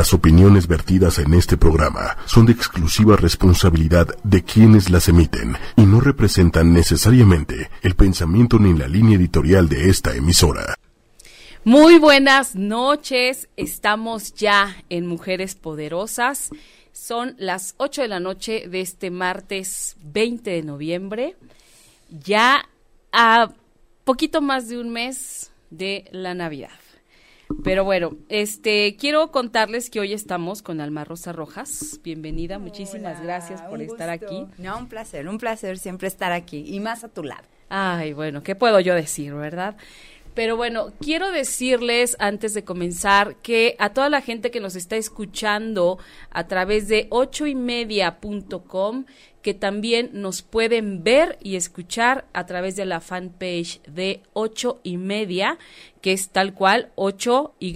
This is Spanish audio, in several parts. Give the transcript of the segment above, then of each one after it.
Las opiniones vertidas en este programa son de exclusiva responsabilidad de quienes las emiten y no representan necesariamente el pensamiento ni la línea editorial de esta emisora. Muy buenas noches, estamos ya en Mujeres Poderosas. Son las 8 de la noche de este martes 20 de noviembre, ya a poquito más de un mes de la Navidad. Pero bueno, este quiero contarles que hoy estamos con Alma Rosa Rojas. Bienvenida, muchísimas gracias por estar aquí. No, un placer, un placer siempre estar aquí y más a tu lado. Ay, bueno, ¿qué puedo yo decir, verdad? Pero bueno, quiero decirles antes de comenzar que a toda la gente que nos está escuchando a través de ochoymedia.com, que también nos pueden ver y escuchar a través de la fanpage de ocho y media, que es tal cual ocho y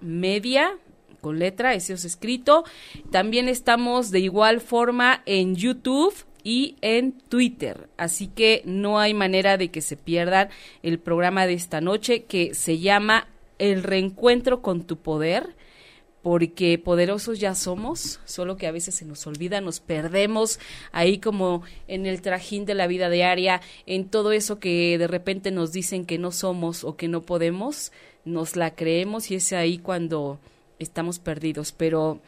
media con letra, ese es escrito. También estamos de igual forma en YouTube y en Twitter. Así que no hay manera de que se pierdan el programa de esta noche que se llama El reencuentro con tu poder porque poderosos ya somos, solo que a veces se nos olvida, nos perdemos ahí como en el trajín de la vida diaria, en todo eso que de repente nos dicen que no somos o que no podemos, nos la creemos y es ahí cuando estamos perdidos, pero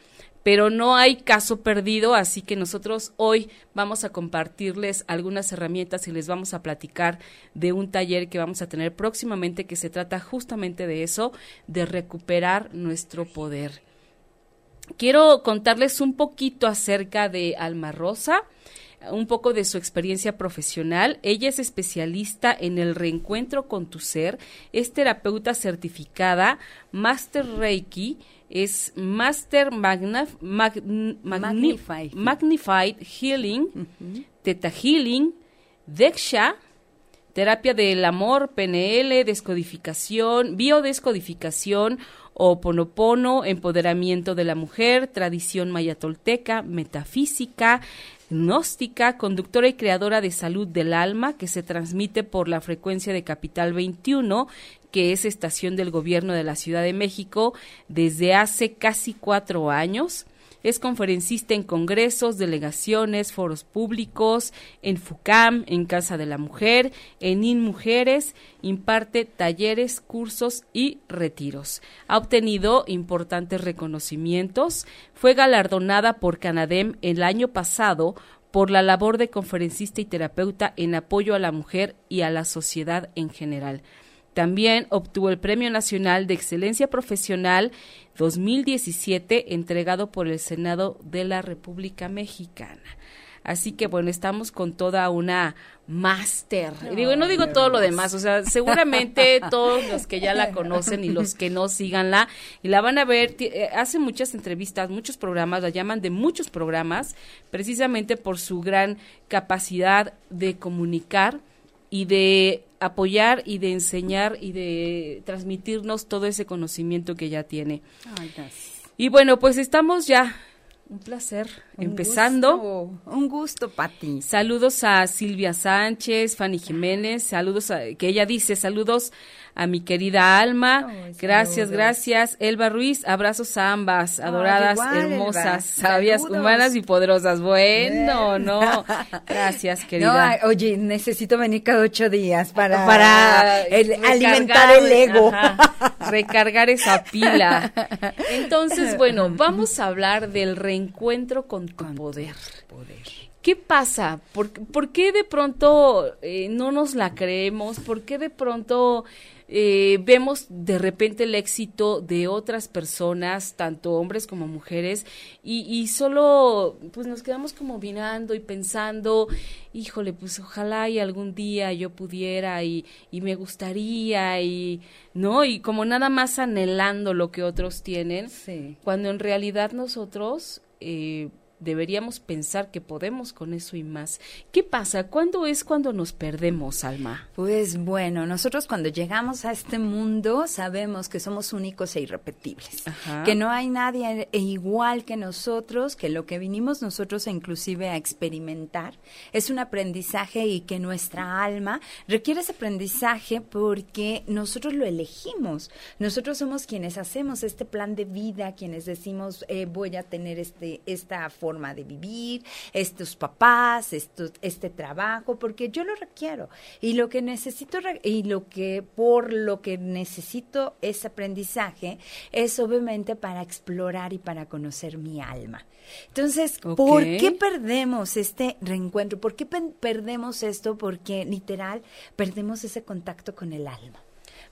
pero no hay caso perdido, así que nosotros hoy vamos a compartirles algunas herramientas y les vamos a platicar de un taller que vamos a tener próximamente que se trata justamente de eso, de recuperar nuestro poder. Quiero contarles un poquito acerca de Alma Rosa un poco de su experiencia profesional. Ella es especialista en el reencuentro con tu ser, es terapeuta certificada, Master Reiki, es Master Magnified, Healing, Teta Healing, Deksha, terapia del amor, PNL, descodificación, biodescodificación, Oponopono, empoderamiento de la mujer, tradición mayatolteca, metafísica, gnóstica, conductora y creadora de salud del alma, que se transmite por la frecuencia de Capital 21, que es estación del gobierno de la Ciudad de México desde hace casi cuatro años. Es conferencista en congresos, delegaciones, foros públicos, en FUCAM, en Casa de la Mujer, en InMujeres, imparte talleres, cursos y retiros. Ha obtenido importantes reconocimientos. Fue galardonada por Canadem el año pasado por la labor de conferencista y terapeuta en apoyo a la mujer y a la sociedad en general. También obtuvo el Premio Nacional de Excelencia Profesional 2017 entregado por el Senado de la República Mexicana. Así que bueno, estamos con toda una máster. digo, no digo todo lo demás, o sea, seguramente todos los que ya la conocen y los que no síganla y la van a ver, eh, hace muchas entrevistas, muchos programas, la llaman de muchos programas, precisamente por su gran capacidad de comunicar y de apoyar y de enseñar y de transmitirnos todo ese conocimiento que ya tiene. y bueno, pues estamos ya un placer. Empezando. un gusto, Pati. Saludos a Silvia Sánchez, Fanny Jiménez, saludos a, que ella dice, saludos a mi querida Alma. gracias, gracias. Elba Ruiz, abrazos a ambas, adoradas, hermosas, sabias, humanas y poderosas. Bueno, no. Gracias, querida. oye, necesito venir cada ocho días para, para alimentar el ego. Recargar esa pila. Entonces, bueno, vamos a hablar del reencuentro con tu poder. poder. ¿Qué pasa? ¿Por, ¿Por, qué de pronto eh, no nos la creemos? ¿Por qué de pronto eh, vemos de repente el éxito de otras personas, tanto hombres como mujeres, y, y, solo pues nos quedamos como mirando y pensando, híjole, pues ojalá y algún día yo pudiera y, y me gustaría y no, y como nada más anhelando lo que otros tienen, cuando en realidad nosotros eh, deberíamos pensar que podemos con eso y más. ¿Qué pasa? ¿Cuándo es cuando nos perdemos, Alma? Pues bueno, nosotros cuando llegamos a este mundo sabemos que somos únicos e irrepetibles, que no hay nadie igual que nosotros, que lo que vinimos nosotros inclusive a experimentar es un aprendizaje y que nuestra alma requiere ese aprendizaje porque nosotros lo elegimos. Nosotros somos quienes hacemos este plan de vida, quienes decimos eh, voy a tener este esta forma forma de vivir, estos papás, esto, este trabajo, porque yo lo requiero. Y lo que necesito, y lo que, por lo que necesito ese aprendizaje, es obviamente para explorar y para conocer mi alma. Entonces, ¿por qué perdemos este reencuentro? ¿Por qué perdemos esto? Porque literal perdemos ese contacto con el alma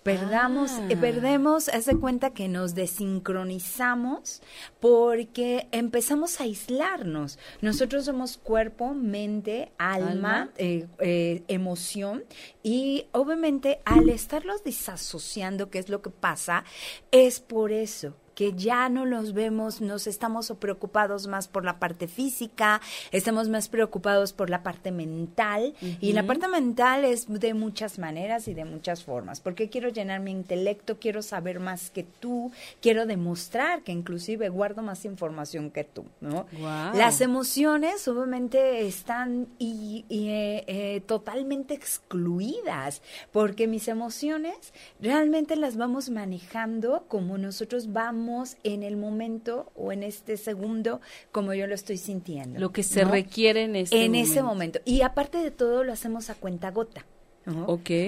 perdamos, eh, ah. perdemos, hace cuenta que nos desincronizamos porque empezamos a aislarnos. Nosotros somos cuerpo, mente, alma, eh, eh, emoción y obviamente al estarlos disasociando, que es lo que pasa, es por eso que ya no los vemos, nos estamos preocupados más por la parte física, estamos más preocupados por la parte mental y la parte mental es de muchas maneras y de muchas formas, porque quiero llenar mi intelecto, quiero saber más que tú, quiero demostrar que inclusive guardo más información que tú, ¿no? Las emociones obviamente están y, eh, eh, totalmente excluidas, porque mis emociones realmente las vamos manejando como nosotros vamos en el momento o en este segundo como yo lo estoy sintiendo. Lo que se requiere en este En ese momento. Y aparte de todo lo hacemos a cuenta gota.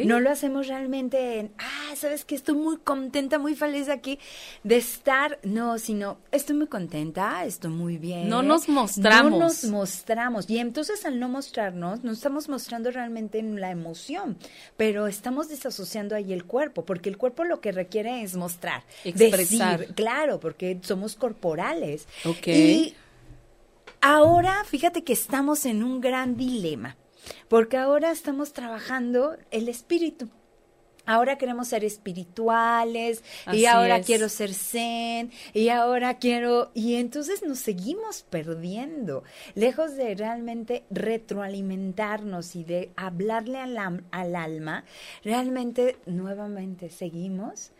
No lo hacemos realmente en, ah, sabes que estoy muy contenta, muy feliz aquí de estar, no, sino estoy muy contenta, estoy muy bien. No nos mostramos. No nos mostramos. Y entonces al no mostrarnos, no estamos mostrando realmente en la emoción, pero estamos desasociando ahí el cuerpo, porque el cuerpo lo que requiere es mostrar, expresar. claro, porque somos corporales. Y ahora, fíjate que estamos en un gran dilema porque ahora estamos trabajando el espíritu. Ahora queremos ser espirituales y ahora quiero ser zen y ahora quiero y entonces nos seguimos perdiendo, lejos de realmente retroalimentarnos y de hablarle al, al alma, realmente nuevamente seguimos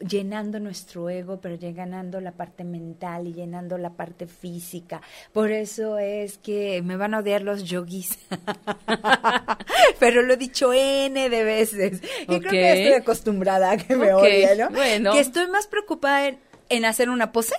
llenando nuestro ego, pero llenando la parte mental y llenando la parte física. Por eso es que me van a odiar los yogis. pero lo he dicho N de veces. Y creo que estoy acostumbrada a que me odien, ¿no? Bueno. Que estoy más preocupada en, hacer una pose.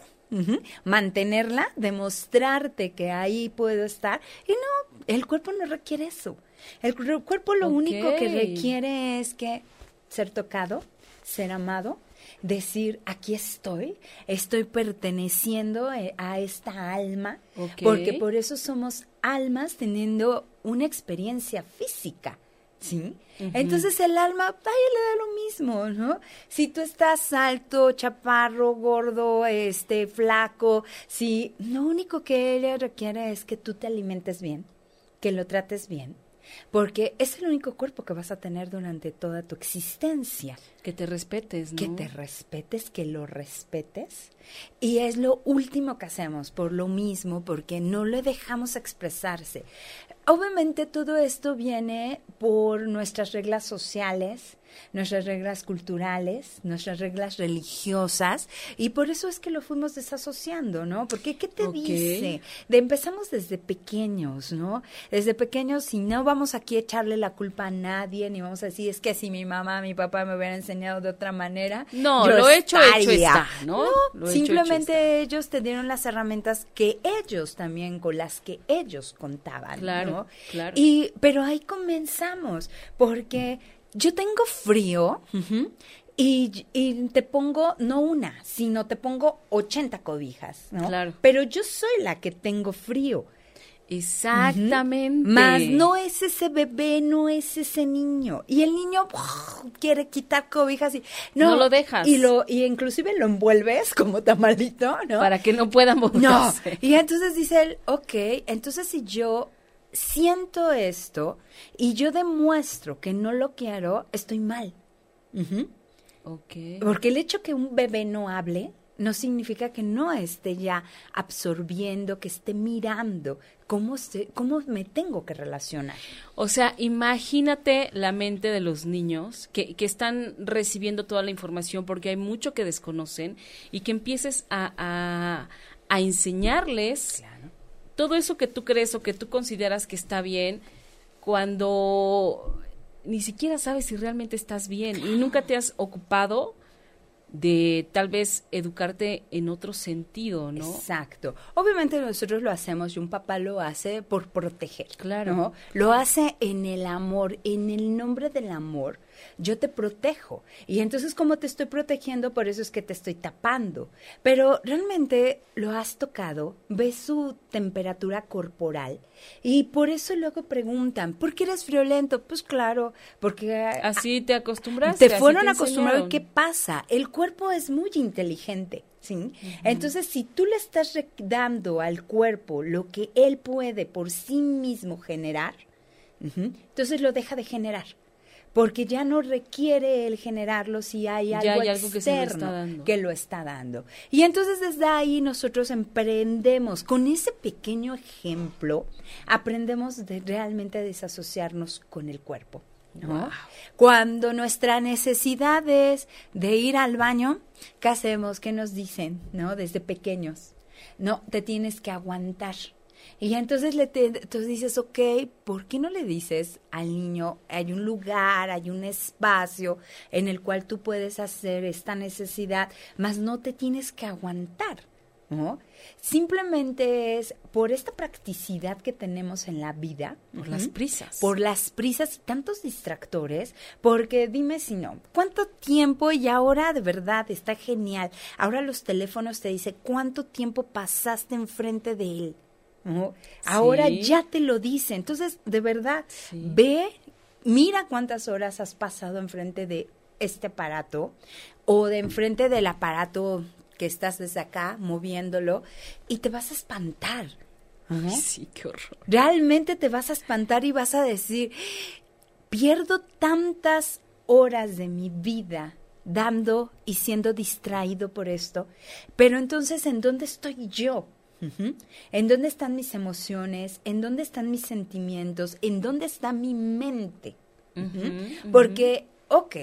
mantenerla, demostrarte que ahí puedo estar. Y no, el cuerpo no requiere eso. El, cuerpo lo único que requiere es que ser tocado, ser amado, decir, aquí estoy, estoy perteneciendo eh, a esta alma, porque por eso somos almas teniendo una experiencia física. ¿Sí? Entonces el alma, vaya, le da lo mismo, ¿no? Si tú estás alto, chaparro, gordo, este, flaco, si lo único que ella requiere es que tú te alimentes bien, que lo trates bien, porque es el único cuerpo que vas a tener durante toda tu existencia. Que te respetes, ¿no? Que te respetes, que lo respetes. Y es lo último que hacemos, por lo mismo, porque no le dejamos expresarse. Obviamente todo esto viene por nuestras reglas sociales, nuestras reglas culturales, nuestras reglas religiosas, y por eso es que lo fuimos desasociando, ¿no? Porque, ¿qué te dice? De, empezamos desde pequeños, ¿no? Desde pequeños, y no vamos aquí a echarle la culpa a nadie, ni vamos a decir, es que si mi mamá, mi papá me hubieran enseñado de otra manera. No, lo he hecho, hecho está, ¿no? simplemente ellos te dieron las herramientas que ellos también, con las que ellos contaban, claro, Claro. Y, pero ahí comenzamos, porque yo tengo frío y, te pongo no una, sino te pongo 80 cobijas, ¿no? Claro. Pero yo soy la que tengo frío. Exactamente. Más no es ese bebé, no es ese niño. Y el niño quiere quitar cobijas y no, lo dejas. Y lo y inclusive lo envuelves como tamalito, ¿no? Para que no pueda moverse. No. Y entonces dice él, ok, entonces si yo siento esto y yo demuestro que no lo quiero, estoy mal. okay. Porque el hecho que un bebé no hable no significa que no esté ya absorbiendo, que esté mirando cómo, se, cómo me tengo que relacionar. O sea, imagínate la mente de los niños que, que están recibiendo toda la información porque hay mucho que desconocen y que empieces a, a, a enseñarles todo eso que tú crees o que tú consideras que está bien cuando ni siquiera sabes si realmente estás bien y nunca te has ocupado de tal vez educarte en otro sentido, ¿no? Exacto. Obviamente nosotros lo hacemos y un papá lo hace por proteger. Claro. ¿no? Lo hace en el amor, en el nombre del amor yo te protejo. Y entonces, como te estoy protegiendo, por eso es que te estoy tapando. Pero realmente lo has tocado, ves su temperatura corporal y por eso luego preguntan, ¿por qué eres violento? Pues claro, porque... Así te acostumbraste. Te fueron acostumbrados. ¿Qué pasa? El cuerpo es muy inteligente. ¿Sí? Entonces, si tú le estás dando al cuerpo lo que él puede por sí mismo generar, entonces lo deja de generar porque ya no requiere el generarlo si hay algo, externo que, lo está dando. Y entonces desde ahí nosotros emprendemos, con ese pequeño ejemplo, aprendemos de realmente a desasociarnos con el cuerpo. Cuando nuestra necesidad es de ir al baño, ¿qué hacemos? ¿Qué nos dicen? ¿No? Desde pequeños. No, te tienes que aguantar. Y entonces le te, entonces dices, ok, ¿por qué no le dices al niño, hay un lugar, hay un espacio en el cual tú puedes hacer esta necesidad, más no te tienes que aguantar? ¿no? Simplemente es por esta practicidad que tenemos en la vida. Por las prisas. Por las prisas y tantos distractores, porque dime si no, ¿cuánto tiempo y ahora de verdad está genial? Ahora los teléfonos te dicen cuánto tiempo pasaste enfrente de él. Ahora ya te lo dice. Entonces, de verdad, ve, mira cuántas horas has pasado enfrente de este aparato o de enfrente del aparato que estás desde acá moviéndolo y te vas a espantar. Sí, qué horror. Realmente te vas a espantar y vas a decir, pierdo tantas horas de mi vida dando y siendo distraído por esto, pero entonces, ¿en dónde estoy yo? ¿En dónde están mis emociones? ¿En dónde están mis sentimientos? ¿En dónde está mi mente? Porque ok,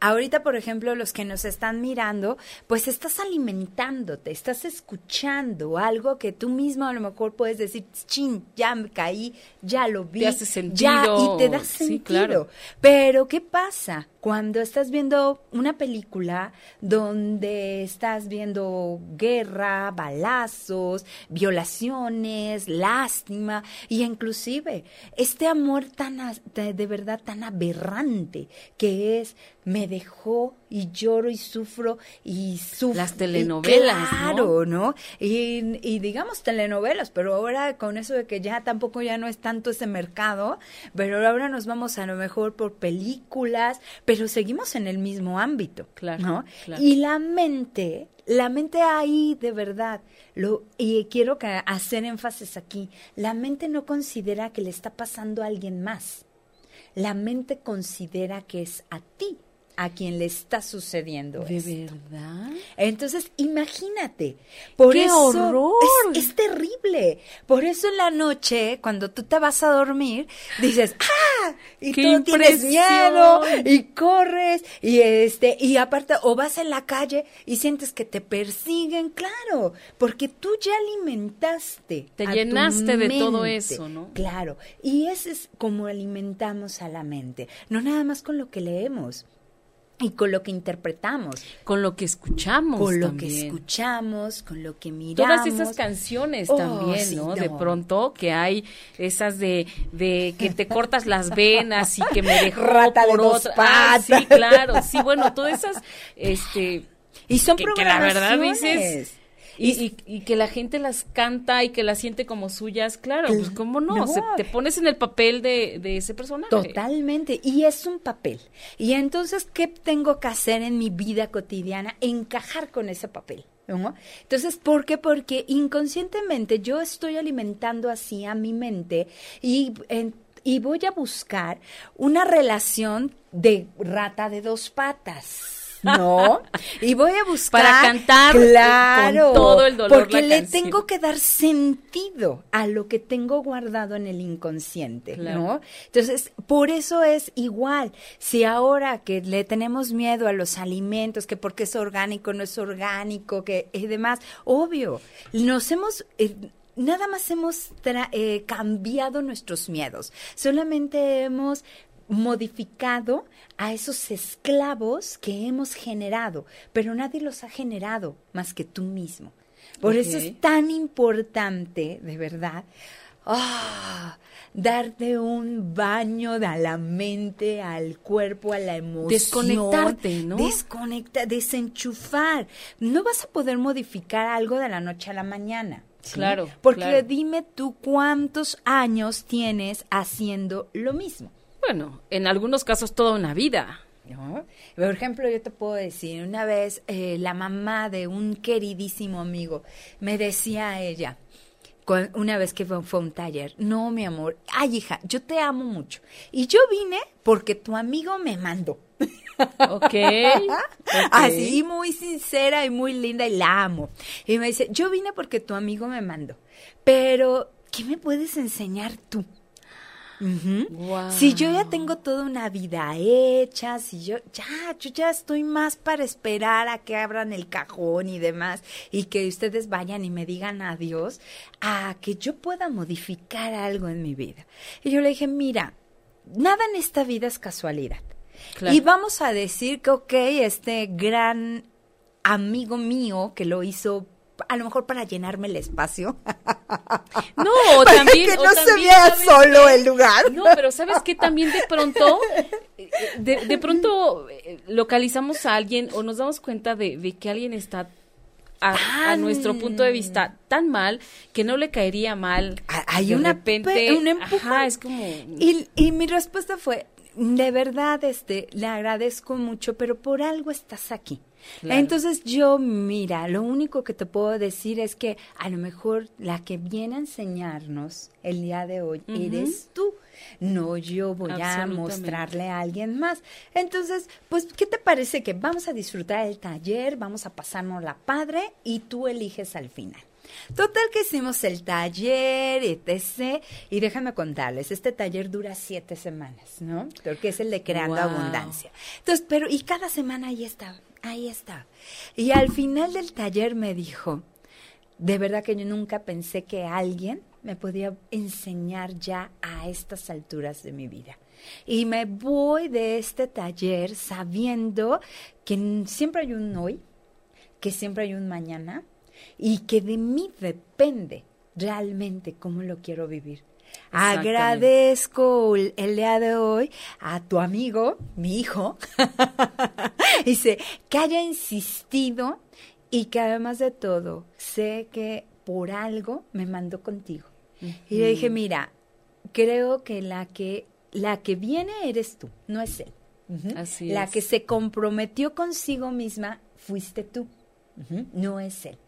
ahorita por ejemplo los que nos están mirando, pues estás alimentándote, estás escuchando algo que tú mismo a lo mejor puedes decir, chin, ya me caí, ya lo vi, te sentido. ya y te da sentido. Pero ¿qué pasa? Cuando estás viendo una película donde estás viendo guerra, balazos, violaciones, lástima y inclusive este amor tan de verdad tan aberrante que es me dejó y lloro y sufro y sufro. Las telenovelas, claro, ¿no? Y, digamos telenovelas, pero ahora con eso de que ya tampoco ya no es tanto ese mercado, pero ahora nos vamos a lo mejor por películas, pero seguimos en el mismo ámbito, claro, ¿no? Y la mente, la mente ahí de verdad, lo, y quiero hacer énfasis aquí, la mente no considera que le está pasando a alguien más. La mente considera que es a ti a quien le está sucediendo ¿De verdad? Entonces, imagínate. Por ¡Qué eso horror! Es, terrible. Por eso en la noche, cuando tú te vas a dormir, dices, ¡ah! Y tú tienes miedo y corres y este y aparte o vas en la calle y sientes que te persiguen, claro, porque tú ya alimentaste. Te llenaste de todo eso, ¿no? Claro. Y ese es como alimentamos a la mente. No nada más con lo que leemos y con lo que interpretamos. Con lo que escuchamos. Con lo que escuchamos, con lo que miramos. Todas esas canciones oh, también, ¿no? De pronto que hay esas de, de que te cortas las venas y que me dejó Rata por de otra. Ah, sí, claro. Sí, bueno, todas esas, este... Y son que, que la verdad dices y, y, que la gente las canta y que las siente como suyas, claro, pues cómo no, te pones en el papel de, de, ese personaje. Totalmente, y es un papel. Y entonces, ¿qué tengo que hacer en mi vida cotidiana? Encajar con ese papel. ¿no? Entonces, ¿por qué? Porque inconscientemente yo estoy alimentando así a mi mente y, y voy a buscar una relación de rata de dos patas. ¿No? Y voy a buscar para cantar claro, con todo el dolor porque la le canción. tengo que dar sentido a lo que tengo guardado en el inconsciente, Claro. ¿no? Entonces, por eso es igual. Si ahora que le tenemos miedo a los alimentos, que porque es orgánico, no es orgánico, que y demás, obvio, nos hemos eh, Nada más hemos tra- eh, cambiado nuestros miedos, solamente hemos modificado a esos esclavos que hemos generado, pero nadie los ha generado más que tú mismo. Por eso es tan importante, de verdad, ah, darte un baño a la mente, al cuerpo, a la emoción. Desconectarte, ¿no? Desconecta, desenchufar. No vas a poder modificar algo de la noche a la mañana. ¿sí? Claro, Porque claro. dime tú cuántos años tienes haciendo lo mismo. Bueno, en algunos casos toda una vida. ¿no? Por ejemplo, yo te puedo decir, una vez eh, la mamá de un queridísimo amigo me decía a ella, una vez que fue, fue un taller, no, mi amor, ay hija, yo te amo mucho. Y yo vine porque tu amigo me mandó. Ok. ok. Así muy sincera y muy linda y la amo. Y me dice, yo vine porque tu amigo me mandó, pero ¿qué me puedes enseñar tú? Si yo ya tengo toda una vida hecha, si yo ya, yo ya estoy más para esperar a que abran el cajón y demás y que ustedes vayan y me digan adiós, a que yo pueda modificar algo en mi vida. Y yo le dije, mira, nada en esta vida es casualidad. Claro. Y vamos a decir que, ok, este gran amigo mío que lo hizo a lo mejor para llenarme el espacio. No, o Para también. que o no se también, vea ¿sabes solo el lugar. No, pero ¿sabes qué? También de pronto, eh, de, de pronto eh, localizamos a alguien o nos damos cuenta de, de que alguien está a, a Tan- nuestro punto de vista tan mal que no le caería mal. Ah, hay de una repente, pe- un empujón. ajá, es como Y, y mi respuesta fue, de verdad, este, le agradezco mucho, pero por algo estás aquí. Claro. Entonces yo, mira, lo único que te puedo decir es que a lo mejor la que viene a enseñarnos el día de hoy eres tú. No yo voy a mostrarle a alguien más. Entonces, pues, ¿qué te parece que vamos a disfrutar el taller, vamos a pasarnos la padre y tú eliges al final? Total que hicimos el taller, etc. Y déjame contarles, este taller dura siete semanas, ¿no? Porque es el de Creando Wow. Abundancia. Entonces, pero, y cada semana ahí está, ahí está. Y al final del taller me dijo, de verdad que yo nunca pensé que alguien me podía enseñar ya a estas alturas de mi vida. Y me voy de este taller sabiendo que siempre hay un hoy, que siempre hay un mañana y que de mí depende realmente cómo lo quiero vivir. Agradezco el, el día de hoy a tu amigo, mi hijo, dice, que haya insistido y que además de todo, sé que por algo me mandó contigo. Y le dije, mira, creo que la que la que viene eres tú, no es él. Así la es. que se comprometió consigo misma fuiste tú, no es él.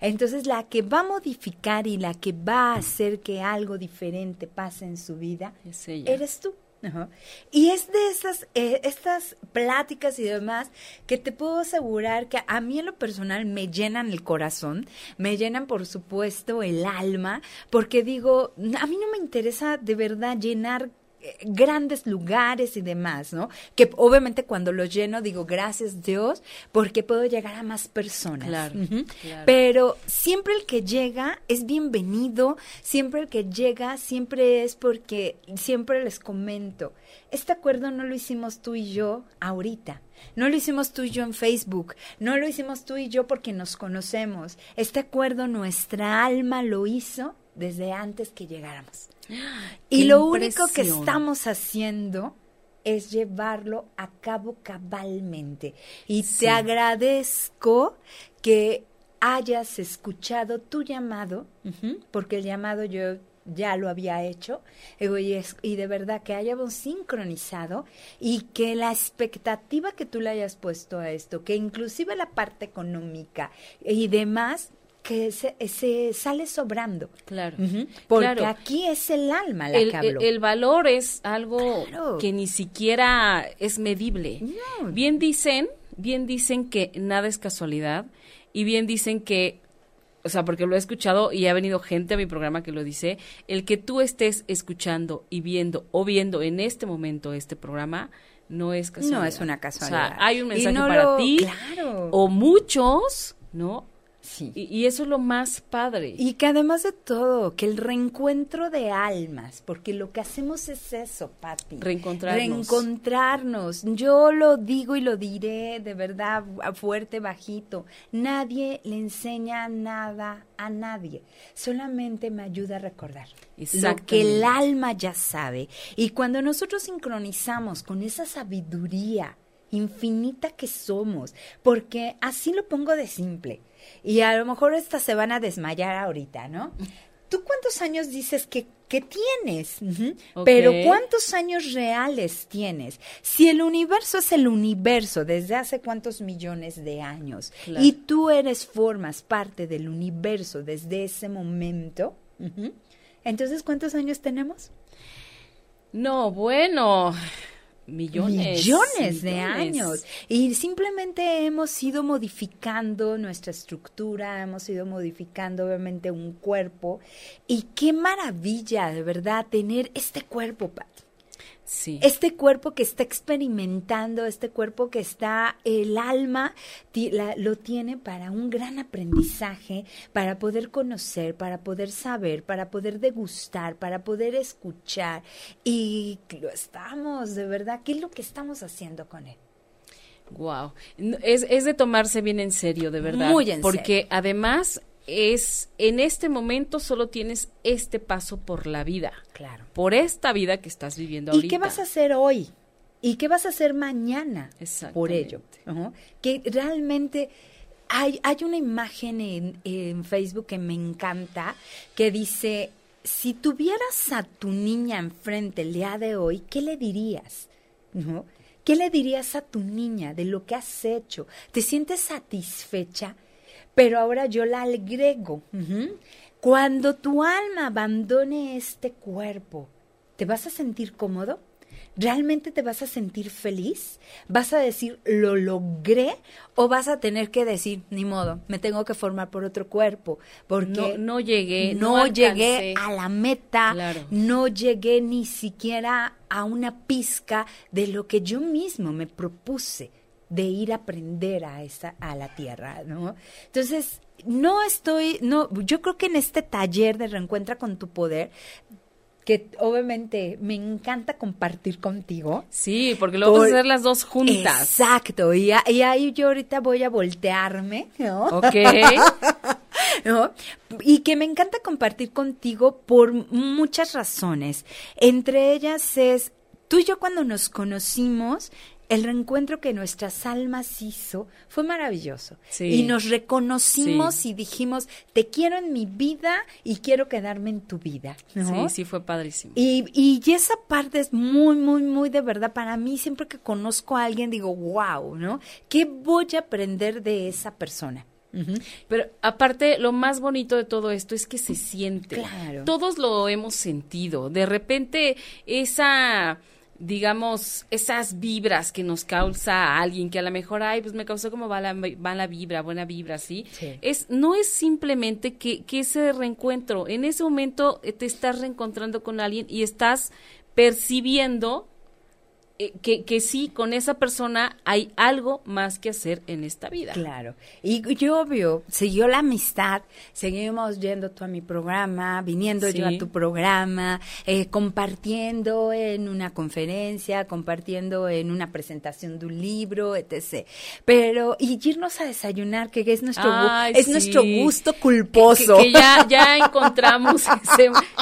Entonces la que va a modificar y la que va a hacer que algo diferente pase en su vida eres tú. Ajá. Y es de esas, eh, estas pláticas y demás que te puedo asegurar que a mí en lo personal me llenan el corazón, me llenan por supuesto el alma, porque digo, a mí no me interesa de verdad llenar grandes lugares y demás, ¿no? Que obviamente cuando los lleno digo gracias Dios porque puedo llegar a más personas. Claro. Pero siempre el que llega es bienvenido, siempre el que llega siempre es porque siempre les comento, este acuerdo no lo hicimos tú y yo ahorita. No lo hicimos tú y yo en Facebook, no lo hicimos tú y yo porque nos conocemos. Este acuerdo nuestra alma lo hizo desde antes que llegáramos. Y ¡Qué lo único que estamos haciendo es llevarlo a cabo cabalmente. Y Sí. te agradezco que hayas escuchado tu llamado, porque el llamado yo ya lo había hecho, y de verdad que hayamos sincronizado y que la expectativa que tú le hayas puesto a esto, que inclusive la parte económica y demás, que se, se sale sobrando. Claro. Porque Claro. aquí es el alma la el, que habló. el- el valor es algo Claro. que ni siquiera es medible. No. Bien dicen bien dicen que nada es casualidad y bien dicen que o sea, porque lo he escuchado y ha venido gente a mi programa que lo dice, el que tú estés escuchando y viendo o viendo en este momento este programa no es casualidad. No es una casualidad. O sea, hay un mensaje para ti o muchos, ¿no? Y, eso es lo más padre. Y que además de todo, que el reencuentro de almas, porque lo que hacemos es eso, Patti. Reencontrarnos. Reencontrarnos. Yo lo digo y lo diré de verdad fuerte, bajito. Nadie le enseña nada a nadie. Solamente me ayuda a recordar lo que el alma ya sabe. Y cuando nosotros sincronizamos con esa sabiduría infinita que somos, porque así lo pongo de simple y a lo mejor estas se van a desmayar ahorita, ¿no? ¿Tú cuántos años dices que, que tienes? Pero ¿cuántos años reales tienes? Si el universo es el universo desde hace cuántos millones de años y tú eres, formas parte del universo desde ese momento, entonces ¿cuántos años tenemos? No, bueno, Millones. Millones de años. Y simplemente hemos ido modificando nuestra estructura, hemos ido modificando obviamente un cuerpo. Y qué maravilla, de verdad, tener este cuerpo, Pat. Este cuerpo que está experimentando, este cuerpo que está, el alma lo tiene para un gran aprendizaje, para poder conocer, para poder saber, para poder degustar, para poder escuchar. Y lo estamos, de verdad, ¿qué es lo que estamos haciendo con él? Wow, es, es de tomarse bien en serio, de verdad. Muy en Porque además es en este momento solo tienes este paso por la vida. Claro. Por esta vida que estás viviendo ahorita. ¿Y qué vas a hacer hoy? ¿Y qué vas a hacer mañana por ello? Que realmente hay, hay una imagen en, en, Facebook que me encanta que dice, si tuvieras a tu niña enfrente el día de hoy, ¿qué le dirías? ¿No? ¿Qué le dirías a tu niña de lo que has hecho? ¿Te sientes satisfecha? Pero ahora yo la agrego. Cuando tu alma abandone este cuerpo, ¿te vas a sentir cómodo? ¿Realmente te vas a sentir feliz? ¿Vas a decir, lo logré? ¿O vas a tener que decir, ni modo, me tengo que formar por otro cuerpo? Porque no, llegué, no, llegué a la meta, no llegué ni siquiera a una pizca de lo que yo mismo me propuse de ir a aprender a esa a la tierra, ¿no? Entonces, no estoy no yo creo que en este taller de reencuentra con tu poder que obviamente me encanta compartir contigo. Sí, porque lo vamos a hacer las dos juntas. Exacto, y, y, ahí yo ahorita voy a voltearme, ¿no? Ok. ¿No? Y que me encanta compartir contigo por muchas razones. Entre ellas es, tú y yo cuando nos conocimos, el reencuentro que nuestras almas hizo fue maravilloso. Y nos reconocimos y dijimos, te quiero en mi vida y quiero quedarme en tu vida. Sí, sí, fue padrísimo. Y, y esa parte es muy, muy, muy de verdad. Para mí, siempre que conozco a alguien, digo, wow, ¿no? ¿Qué voy a aprender de esa persona? Pero aparte, lo más bonito de todo esto es que se siente. Claro. Todos lo hemos sentido. De repente, esa digamos, esas vibras que nos causa a alguien que a lo mejor, ay, pues me causó como va la, la vibra, buena vibra, ¿sí? Es, no es simplemente que, que ese reencuentro, en ese momento te estás reencontrando con alguien y estás percibiendo eh, que, que sí, con esa persona hay algo más que hacer en esta vida. Claro. Y yo, obvio, siguió la amistad, seguimos yendo tú a mi programa, viniendo yo a tu programa, eh, compartiendo en una conferencia, compartiendo en una presentación de un libro, etc. Pero, y irnos a desayunar, que es nuestro, es nuestro gusto culposo. Que, ya, ya encontramos,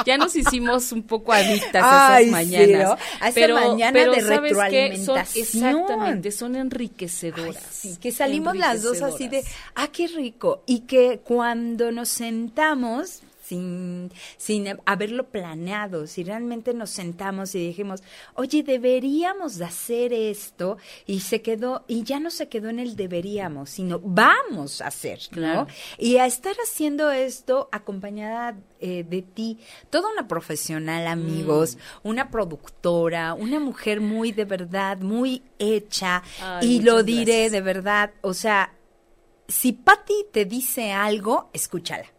ya nos hicimos un poco adictas esas mañanas. pero, mañana de son, exactamente, son enriquecedoras. que salimos las dos así de, ah, qué rico. Y que cuando nos sentamos, sin, sin haberlo planeado, si realmente nos sentamos y dijimos, oye, deberíamos de hacer esto, y se quedó, y ya no se quedó en el deberíamos, sino vamos a hacer, ¿no? Y a estar haciendo esto acompañada eh, de ti, toda una profesional, amigos, mm. una productora, una mujer muy de verdad, muy hecha, y lo diré de verdad, o sea, si Patti te dice algo, escúchala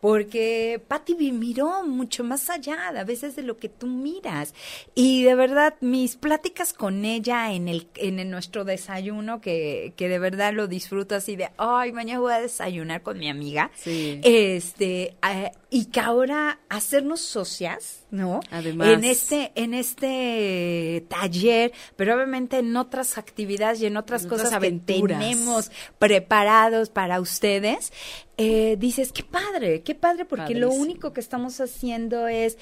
porque Patti miró mucho más allá a veces de lo que tú miras. Y de verdad, mis pláticas con ella en el en nuestro desayuno, que, que de verdad lo disfruto así de, ay, mañana voy a desayunar con mi amiga. Sí. Este, eh, y que ahora hacernos socias, ¿no? Además. En este, en este taller, pero obviamente en otras actividades y en otras cosas que tenemos preparados para ustedes, eh, dices, qué padre, qué padre, porque lo único que estamos haciendo es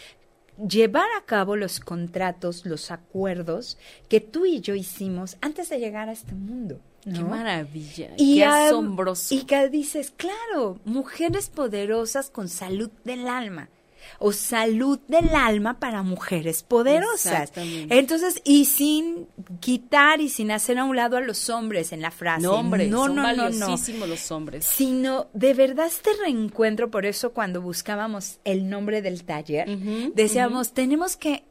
llevar a cabo los contratos, los acuerdos que tú y yo hicimos antes de llegar a este mundo. Qué maravilla, y qué asombroso. Y que dices, claro, mujeres poderosas con salud del alma o salud del alma para mujeres poderosas. Entonces, y sin quitar y sin hacer a un lado a los hombres en la frase. No, hombre, no, son no, valiosísimos los hombres. Sino, de verdad, este reencuentro, por eso cuando buscábamos el nombre del taller, decíamos, tenemos que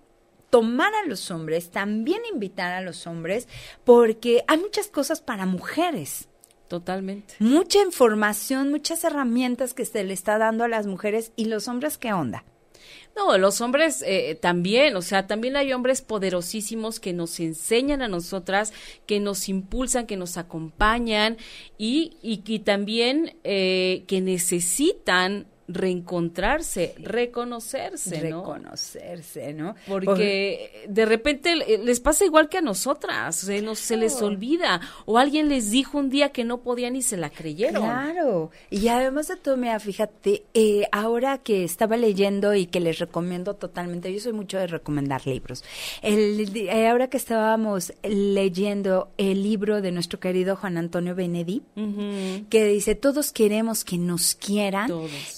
tomar a los hombres, también invitar a los hombres, porque hay muchas cosas para mujeres. Totalmente. Mucha información, muchas herramientas que se le está dando a las mujeres y los hombres, ¿qué onda? No, los hombres eh, también, o sea, también hay hombres poderosísimos que nos enseñan a nosotras, que nos impulsan, que nos acompañan y, y, y también eh, que necesitan reencontrarse, reconocerse, ¿no? Reconocerse, ¿no? Porque de repente les pasa igual que a nosotras, se, nos, se les olvida, o alguien les dijo un día que no podían y se la creyeron. Claro, y además de todo, mira, fíjate, eh, ahora que estaba leyendo y que les recomiendo totalmente, yo soy mucho de recomendar libros, el, eh, ahora que estábamos leyendo el libro de nuestro querido Juan Antonio Benedí, que dice, todos queremos que nos quieran,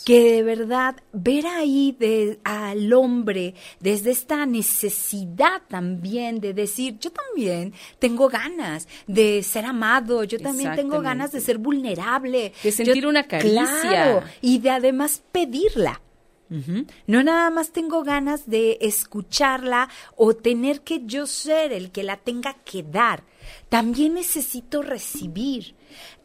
que de verdad ver ahí de, al hombre desde esta necesidad también de decir, yo también tengo ganas de ser amado, yo también tengo ganas de ser vulnerable. De sentir una caricia. y de además pedirla. No nada más tengo ganas de escucharla o tener que yo ser el que la tenga que dar. También necesito recibir.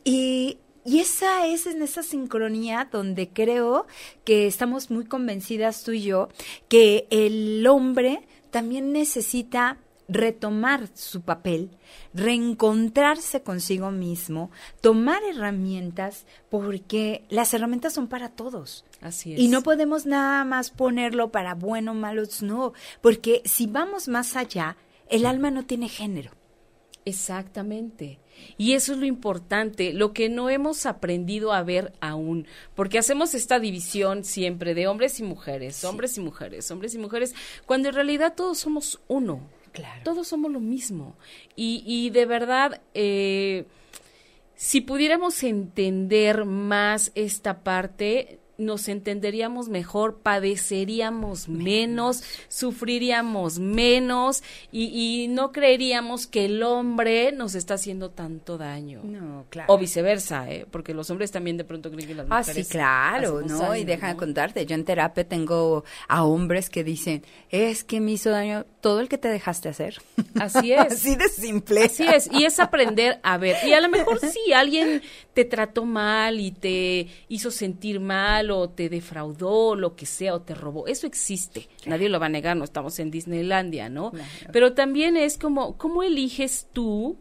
Y y esa es en esa sincronía donde creo que estamos muy convencidas tú y yo que el hombre también necesita retomar su papel, reencontrarse consigo mismo, tomar herramientas, porque las herramientas son para todos. Así es. Y no podemos nada más ponerlo para bueno, malos, no, porque si vamos más allá, el alma no tiene género. Exactamente. Y eso es lo importante, lo que no hemos aprendido a ver aún, porque hacemos esta división siempre de hombres y mujeres, hombres y mujeres, hombres y mujeres, cuando en realidad todos somos uno. Claro. Todos somos lo mismo. Y, y de verdad, eh, si pudiéramos entender más esta parte, nos entenderíamos mejor, padeceríamos menos, sufriríamos menos y, no creeríamos que el hombre nos está haciendo tanto daño. No, claro. O viceversa, ¿eh? porque los hombres también de pronto creen que las mujeres. Ah, sí, claro, ¿no? y deja de contarte, yo en terapia tengo a hombres que dicen, es que me hizo daño todo el que te dejaste hacer. Así es. Así de simple. Así es, y es aprender a ver. Y a lo mejor sí, alguien te trató mal y te hizo sentir mal o te defraudó, lo que sea, o te robó. Eso existe. Nadie lo va a negar, no estamos en Disneylandia, ¿no? Pero también es como, ¿cómo eliges tú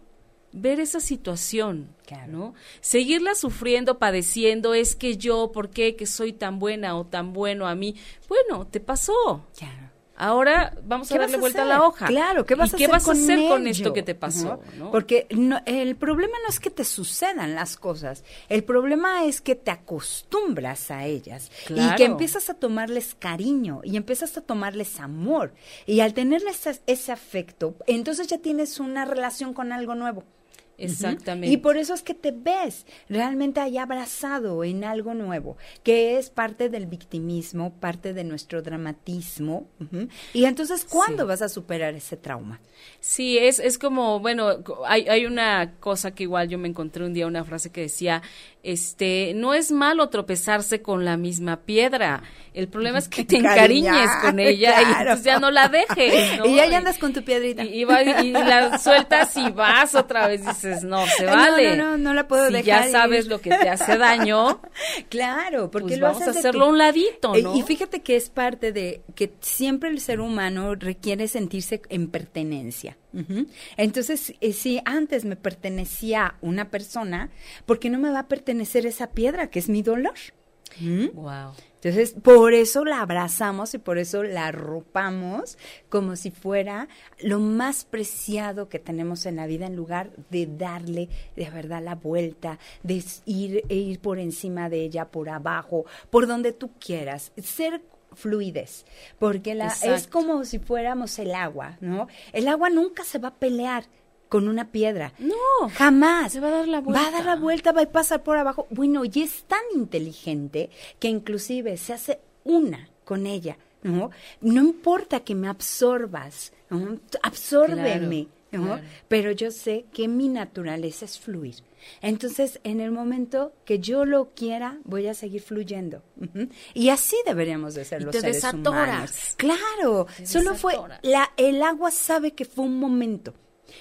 ver esa situación? ¿no? Seguirla sufriendo, padeciendo, es que yo, ¿por qué? Que soy tan buena o tan bueno a mí. Bueno, te pasó. Claro. Ahora vamos a darle vuelta a, la hoja. Claro, ¿qué vas, a, hacer con hacer con esto que te pasó? Porque el problema no es que te sucedan las cosas, el problema es que te acostumbras a ellas y que empiezas a tomarles cariño y empiezas a tomarles amor. Y al tenerles ese afecto, entonces ya tienes una relación con algo nuevo. Exactamente. Y por eso es que te ves realmente ahí abrazado en algo nuevo, que es parte del victimismo, parte de nuestro dramatismo. Y entonces, ¿cuándo vas a superar ese trauma? Sí, es, es como, bueno, hay, hay una cosa que igual yo me encontré un día, una frase que decía, este, no es malo tropezarse con la misma piedra. El problema es que te encariñes con ella y entonces ya no la dejes. Y ya andas con tu piedrita. Y, la sueltas y vas otra vez dices, no, se vale. No, no, no, la puedo si ya sabes lo que te hace daño. claro, porque pues lo vamos a hacerlo a un ladito, ¿no? Y fíjate que es parte de que siempre el ser humano requiere sentirse en pertenencia. Entonces, eh, si antes me pertenecía una persona, ¿por qué no me va a pertenecer esa piedra que es mi dolor? Wow. Entonces, por eso la abrazamos y por eso la arropamos como si fuera lo más preciado que tenemos en la vida en lugar de darle de verdad la vuelta, de ir, e ir por encima de ella, por abajo, por donde tú quieras. Ser fluidez, porque la, es como si fuéramos el agua, ¿no? El agua nunca se va a pelear con una piedra. No. Jamás. Se va a dar la vuelta. Va a dar la vuelta, va a pasar por abajo. Bueno, y es tan inteligente que inclusive se hace una con ella, ¿no? No importa que me absorbas, ¿no? absórbeme, ¿no? Pero yo sé que mi naturaleza es fluir. Entonces, en el momento que yo lo quiera, voy a seguir fluyendo. Y así deberíamos de ser los seres humanos. Claro, solo fue la el agua sabe que fue un momento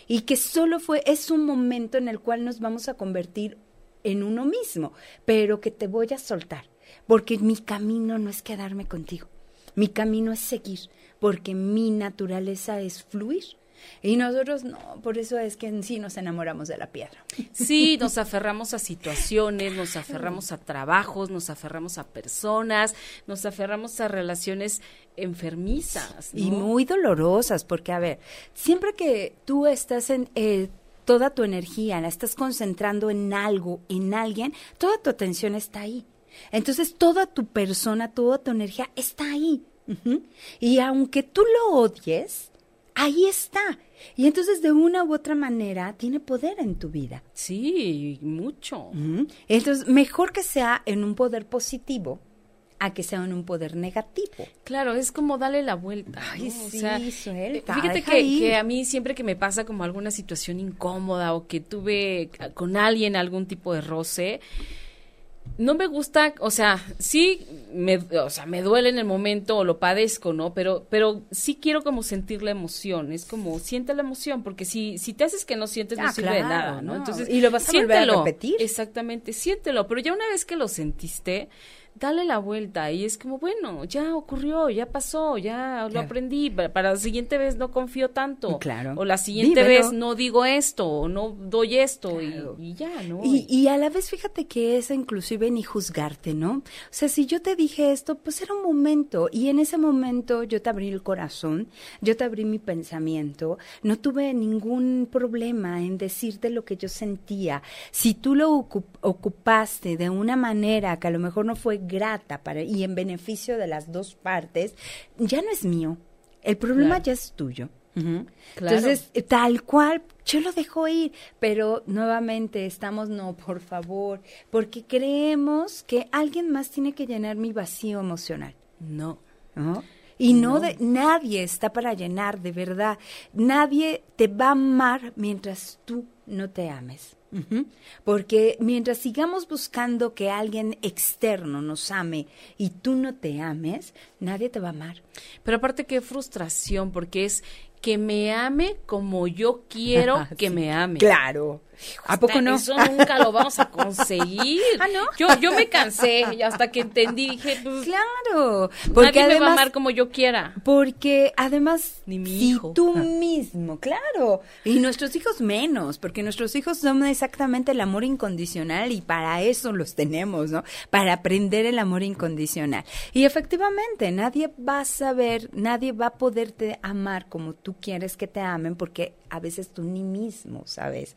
y que solo fue, es un momento en el cual nos vamos a convertir en uno mismo, pero que te voy a soltar, porque mi camino no es quedarme contigo, mi camino es seguir, porque mi naturaleza es fluir. Y nosotros no, por eso es que en sí nos enamoramos de la piedra. Sí, nos aferramos a situaciones, nos aferramos a trabajos, nos aferramos a personas, nos aferramos a relaciones enfermizas. Y muy dolorosas, porque a ver, siempre que tú estás en... Eh, toda tu energía la estás concentrando en algo, en alguien, toda tu atención está ahí. Entonces toda tu persona, toda tu energía está ahí. Y aunque tú lo odies, ahí está. Y entonces de una u otra manera tiene poder en tu vida. Sí, mucho. Entonces, mejor que sea en un poder positivo a que sea en un poder negativo. Claro, es como darle la vuelta. Ay, sí, suelta, fíjate que, que, a mí siempre que me pasa como alguna situación incómoda o que tuve con alguien algún tipo de roce, no me gusta, o sea, sí, me, o sea, me duele en el momento o lo padezco, ¿no? Pero, pero sí quiero como sentir la emoción, es como, siente la emoción, porque si, si te haces que no sientes, no ah, sirve de nada, ¿no? Entonces, y lo vas a volver a repetir. Exactamente, siéntelo, pero ya una vez que lo sentiste, dale la vuelta y es como, bueno, ya ocurrió, ya pasó, ya lo aprendí, para, la siguiente vez no confío tanto. Claro. O la siguiente vez no digo esto, o no doy esto y, ya, ¿no? Y, y, a la vez fíjate que es inclusive ni juzgarte, ¿no? O sea, si yo te dije esto, pues era un momento y en ese momento yo te abrí el corazón, yo te abrí mi pensamiento, no tuve ningún problema en decirte lo que yo sentía. Si tú lo ocupaste de una manera que a lo mejor no fue grata para, y en beneficio de las dos partes, ya no es mío. El problema ya es tuyo. Entonces, tal cual, yo lo dejo ir, pero nuevamente estamos, no, por favor, porque creemos que alguien más tiene que llenar mi vacío emocional. No. Y no, de nadie está para llenar, de verdad. Nadie te va a amar mientras tú no te ames. Porque mientras sigamos buscando que alguien externo nos ame y tú no te ames, nadie te va a amar. Pero aparte qué frustración, porque es que me ame como yo quiero que me ame. Claro. ¿A poco no? Eso nunca lo vamos a conseguir. ¿Ah, no? Yo, yo me cansé y hasta que entendí, dije, pues, claro. Porque nadie me va a amar como yo quiera. Porque además, Ni mi si hijo. tú mismo, claro. Y nuestros hijos menos, porque nuestros hijos son exactamente el amor incondicional y para eso los tenemos, ¿no? Para aprender el amor incondicional. Y efectivamente, nadie va a saber, nadie va a poderte amar como tú quieres que te amen porque a veces tú ni mismo sabes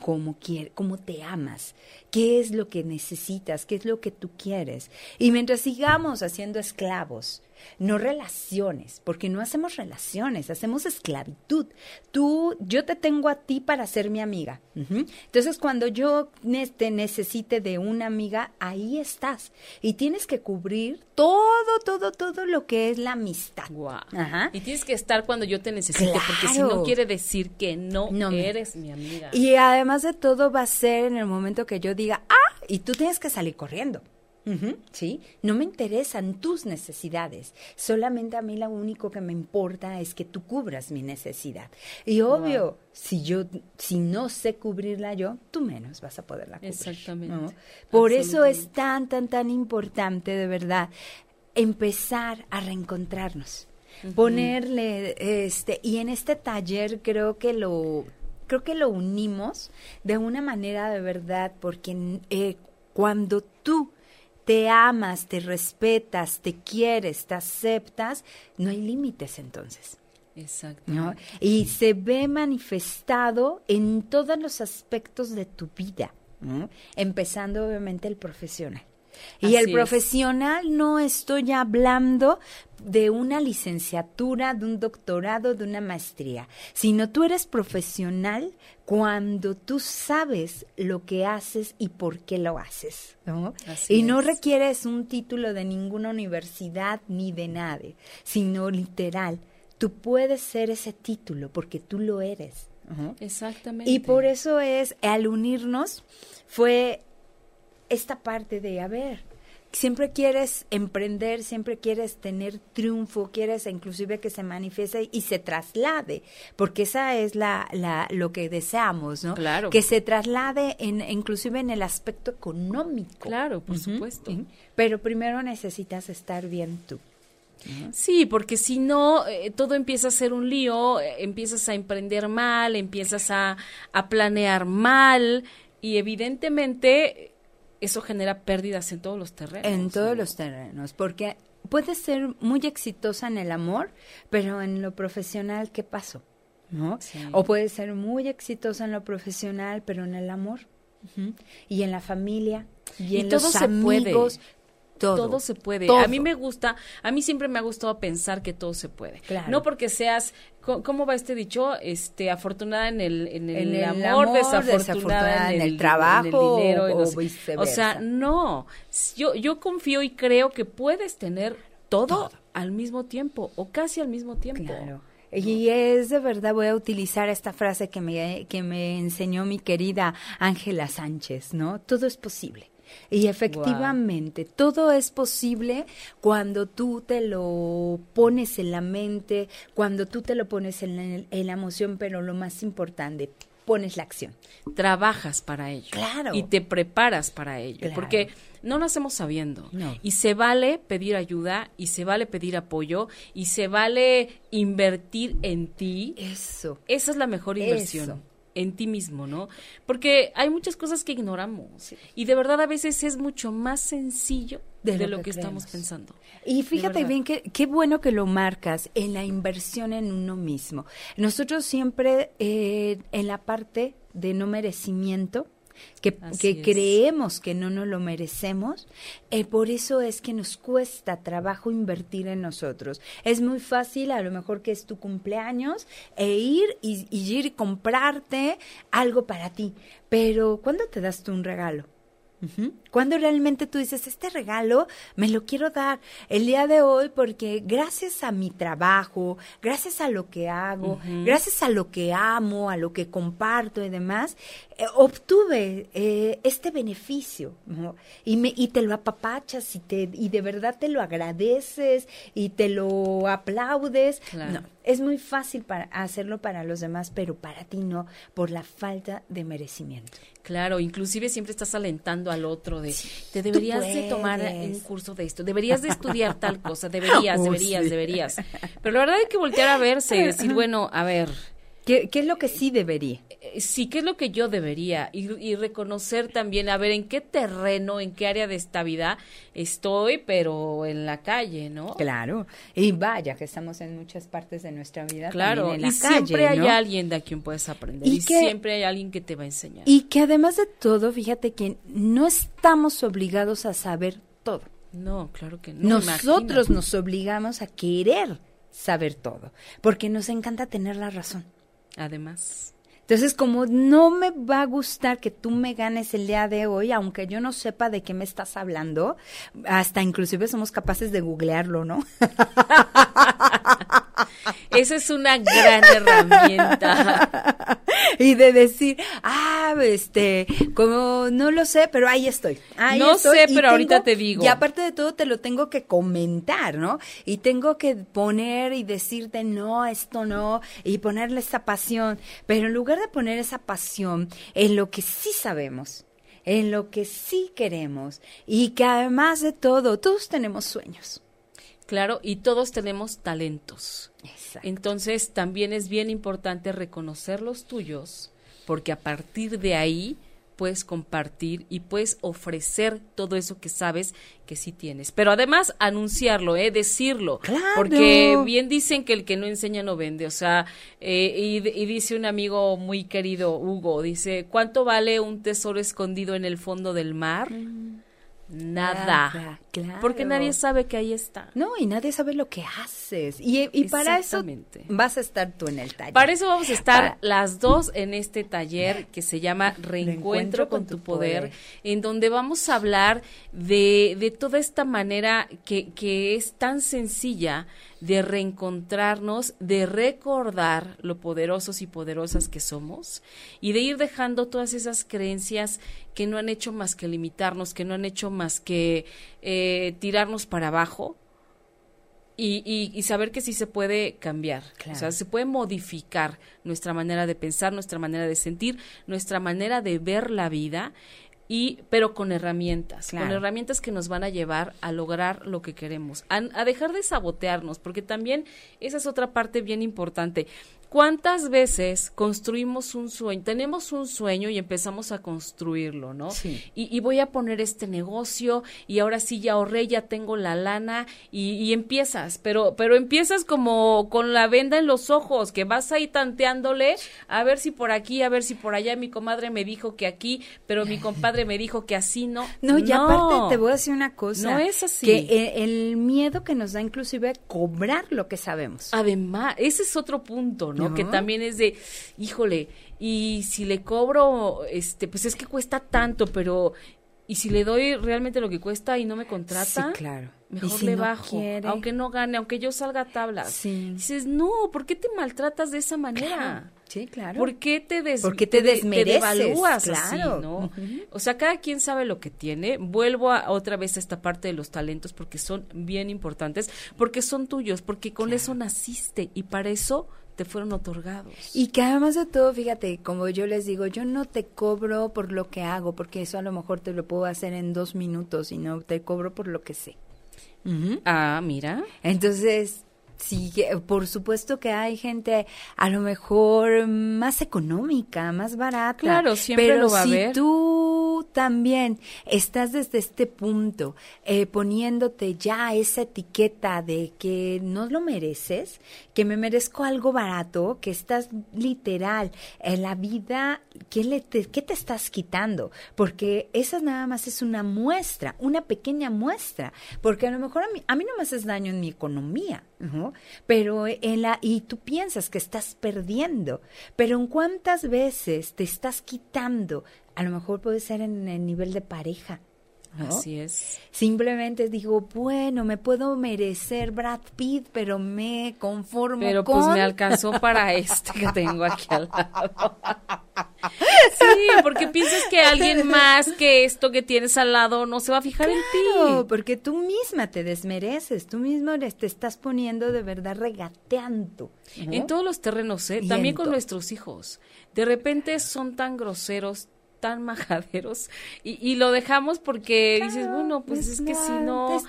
cómo, quiere, cómo te amas, qué es lo que necesitas, qué es lo que tú quieres. Y mientras sigamos haciendo esclavos, no relaciones, porque no hacemos relaciones, hacemos esclavitud. Tú, yo te tengo a ti para ser mi amiga. Entonces, cuando yo te necesite de una amiga, ahí estás. Y tienes que cubrir todo, todo, todo lo que es la amistad. Y tienes que estar cuando yo te necesite, porque si no quiere decir que no, no eres mi amiga. Y además de todo va a ser en el momento que yo diga, ah, y tú tienes que salir corriendo. ¿Sí? No me interesan tus necesidades. Solamente a mí lo único que me importa es que tú cubras mi necesidad. Y obvio, si yo, si no sé cubrirla yo, tú menos vas a poderla cubrir. Exactamente. Por eso es tan, tan, tan importante, de verdad, empezar a reencontrarnos. Ponerle, este, y en este taller creo que lo, creo que lo unimos de una manera de verdad, porque eh, cuando tú te amas, te respetas, te quieres, te aceptas, no hay límites entonces. Exacto. Y se ve manifestado en todos los aspectos de tu vida, empezando obviamente el profesional. Y el profesional no estoy hablando de una licenciatura, de un doctorado, de una maestría, sino tú eres profesional cuando tú sabes lo que haces y por qué lo haces, ¿no? y no requieres un título de ninguna universidad ni de nadie, sino literal, tú puedes ser ese título porque tú lo eres. Exactamente. Y por eso es, al unirnos, fue esta parte de, a ver, siempre quieres emprender, siempre quieres tener triunfo, quieres inclusive que se manifieste y se traslade, porque esa es la, la lo que deseamos, ¿no? Claro. Que se traslade en, inclusive en el aspecto económico. Claro, por supuesto. Pero primero necesitas estar bien tú. Sí, porque si no, eh, todo empieza a ser un lío, eh, empiezas a emprender mal, empiezas a, a planear mal y evidentemente eso genera pérdidas en todos los terrenos. En todos los terrenos, porque puede ser muy exitosa en el amor, pero en lo profesional, ¿qué pasó? ¿No? O puede ser muy exitosa en lo profesional, pero en el amor. Y en la familia, y, en los amigos, todo. se puede. A mí me gusta, a mí siempre me ha gustado pensar que todo se puede. No porque seas, ¿cómo va este dicho? Este, afortunada en el, en el, amor, desafortunada, en, el, trabajo, en el dinero. O, o, sea, no. Yo, yo confío y creo que puedes tener todo, al mismo tiempo o casi al mismo tiempo. Claro. Y es de verdad, voy a utilizar esta frase que me, que me enseñó mi querida Ángela Sánchez, ¿no? Todo es posible. Y efectivamente, todo es posible cuando tú te lo pones en la mente, cuando tú te lo pones en la, emoción, pero lo más importante, pones la acción. Trabajas para ello. Claro. Y te preparas para ello. Porque no nacemos sabiendo. Y se vale pedir ayuda, y se vale pedir apoyo, y se vale invertir en ti. Eso. Esa es la mejor inversión en ti mismo, ¿no? Porque hay muchas cosas que ignoramos y de verdad a veces es mucho más sencillo de, lo, que, estamos pensando. Y fíjate bien que qué bueno que lo marcas en la inversión en uno mismo. Nosotros siempre eh, en la parte de no merecimiento que, creemos que no nos lo merecemos, eh, por eso es que nos cuesta trabajo invertir en nosotros. Es muy fácil, a lo mejor que es tu cumpleaños, e ir y, y ir y comprarte algo para ti, pero ¿cuándo te das tú un regalo? Cuando realmente tú dices, este regalo me lo quiero dar el día de hoy porque gracias a mi trabajo, gracias a lo que hago, gracias a lo que amo, a lo que comparto y demás, eh, obtuve eh, este beneficio y, me, y te lo apapachas y, te, y de verdad te lo agradeces y te lo aplaudes. No, es muy fácil para hacerlo para los demás, pero para ti no, por la falta de merecimiento. Claro, inclusive siempre estás alentando al otro de, te deberías de tomar un curso de esto, deberías de estudiar tal cosa, deberías, oh, deberías, deberías. Pero la verdad hay que voltear a verse y decir, bueno, a ver, ¿Qué, ¿Qué, es lo que sí debería? Eh, sí, ¿qué es lo que yo debería? Y, y, reconocer también, a ver, en qué terreno, en qué área de esta vida estoy, pero en la calle, ¿no? Claro. Y vaya, que estamos en muchas partes de nuestra vida. Claro, en la y siempre hay alguien de quien puedes aprender. Y, siempre hay alguien que te va a enseñar. Y que además de todo, fíjate que no estamos obligados a saber todo. No, claro que no. Nosotros nos obligamos a querer saber todo, porque nos encanta tener la razón. Además. Entonces, como no me va a gustar que tú me ganes el día de hoy, aunque yo no sepa de qué me estás hablando, hasta inclusive somos capaces de googlearlo, ¿no? Esa es una gran herramienta. y de decir, ah, este, como no lo sé, pero ahí estoy. no sé, pero ahorita te digo. Y aparte de todo, te lo tengo que comentar, ¿no? Y tengo que poner y decirte, no, esto no, y ponerle esa pasión. Pero en lugar de poner esa pasión en lo que sí sabemos, en lo que sí queremos, y que además de todo, todos tenemos sueños. Claro, y todos tenemos talentos. Entonces también es bien importante reconocer los tuyos, porque a partir de ahí puedes compartir y puedes ofrecer todo eso que sabes que sí tienes. Pero además anunciarlo, ¿eh? decirlo. Porque bien dicen que el que no enseña no vende. O sea, eh, y, dice un amigo muy querido, Hugo, dice, ¿cuánto vale un tesoro escondido en el fondo del mar? Mm nada. Porque nadie sabe que ahí está. No, y nadie sabe lo que haces. Y, y para eso vas a estar tú en el taller. Para eso vamos a estar las dos en este taller que se llama Reencuentro, con, tu poder, en donde vamos a hablar de, de toda esta manera que, que es tan sencilla de reencontrarnos, de recordar lo poderosos y poderosas que somos y de ir dejando todas esas creencias que no han hecho más que limitarnos, que no han hecho más que eh, tirarnos para abajo. Y, y, saber que sí se puede cambiar, o sea, se puede modificar nuestra manera de pensar, nuestra manera de sentir, nuestra manera de ver la vida y pero con herramientas, con herramientas que nos van a llevar a lograr lo que queremos, a, a, dejar de sabotearnos, porque también esa es otra parte bien importante. ¿Cuántas veces construimos un sueño? Tenemos un sueño y empezamos a construirlo, ¿no? Sí. Y, voy a poner este negocio y ahora sí ya ahorré, ya tengo la lana y, empiezas, pero, pero empiezas como con la venda en los ojos, que vas ahí tanteándole a ver si por aquí, a ver si por allá. Mi comadre me dijo que aquí, pero mi compadre me dijo que así no. No, y aparte te voy a decir una cosa. No es así. Que el, miedo que nos da inclusive a cobrar lo que sabemos. Además, ese es otro punto, ¿no? Que también es de, híjole, y si le cobro, este, pues es que cuesta tanto, pero y si le doy realmente lo que cuesta y no me contrata, claro. mejor le bajo, aunque no gane, aunque yo salga a tablas. Dices, no, ¿por qué te maltratas de esa manera? Sí, claro. ¿Por qué te, des te, devalúas claro. ¿no? O sea, cada quien sabe lo que tiene. Vuelvo a, otra vez a esta parte de los talentos porque son bien importantes, porque son tuyos, porque con eso naciste y para eso te fueron otorgados. Y que además de todo, fíjate, como yo les digo, yo no te cobro por lo que hago, porque eso a lo mejor te lo puedo hacer en dos minutos, sino te cobro por lo que sé. Ah, mira. Entonces, Sí, por supuesto que hay gente a lo mejor más económica, más barata. Claro, siempre pero lo va si a ver. tú también estás desde este punto eh, poniéndote ya esa etiqueta de que no lo mereces, que me merezco algo barato, que estás literal en la vida, ¿qué, le te, ¿qué te estás quitando? Porque esa nada más es una muestra, una pequeña muestra, porque a lo mejor a mí, a mí no me haces daño en mi economía pero en la, y tú piensas que estás perdiendo, pero en cuántas veces te estás quitando, a lo mejor puede ser en el nivel de pareja, Así es. Simplemente digo, bueno, me puedo merecer Brad Pitt, pero me conformo pero pues me alcanzó para este que tengo aquí al lado. sí, porque piensas que alguien más que esto que tienes al lado no se va a fijar en ti. porque tú misma te desmereces, tú mismo te estás poniendo de verdad regateando. En todos los terrenos, ¿eh? también con nuestros hijos. De repente son tan groseros, tan majaderos y, y lo dejamos porque dices, bueno, pues es, que si no,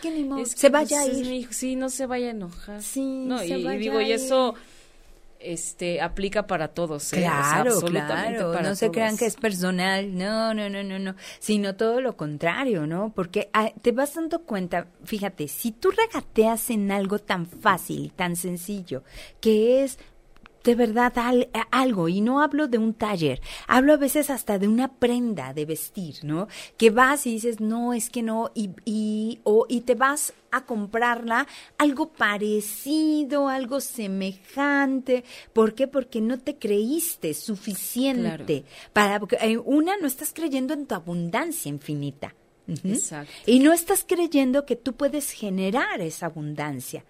se vaya pues, a ir. sí, no se vaya a enojar. Sí, no, y, digo, y eso este aplica para todos. ¿eh? Claro, claro. no se crean que es personal, no, no, no, no, no, sino todo lo contrario, ¿no? Porque ah, te vas dando cuenta, fíjate, si tú regateas en algo tan fácil, tan sencillo, que es de verdad algo, y no hablo de un taller, hablo a veces hasta de una prenda de vestir, ¿no? Que vas y dices, no, es que no, y, y, o, y te vas a comprarla algo parecido, algo semejante. ¿Por qué? Porque no te creíste suficiente. Para, eh, una, no estás creyendo en tu abundancia infinita. Exacto. Y no estás creyendo que tú puedes generar esa abundancia.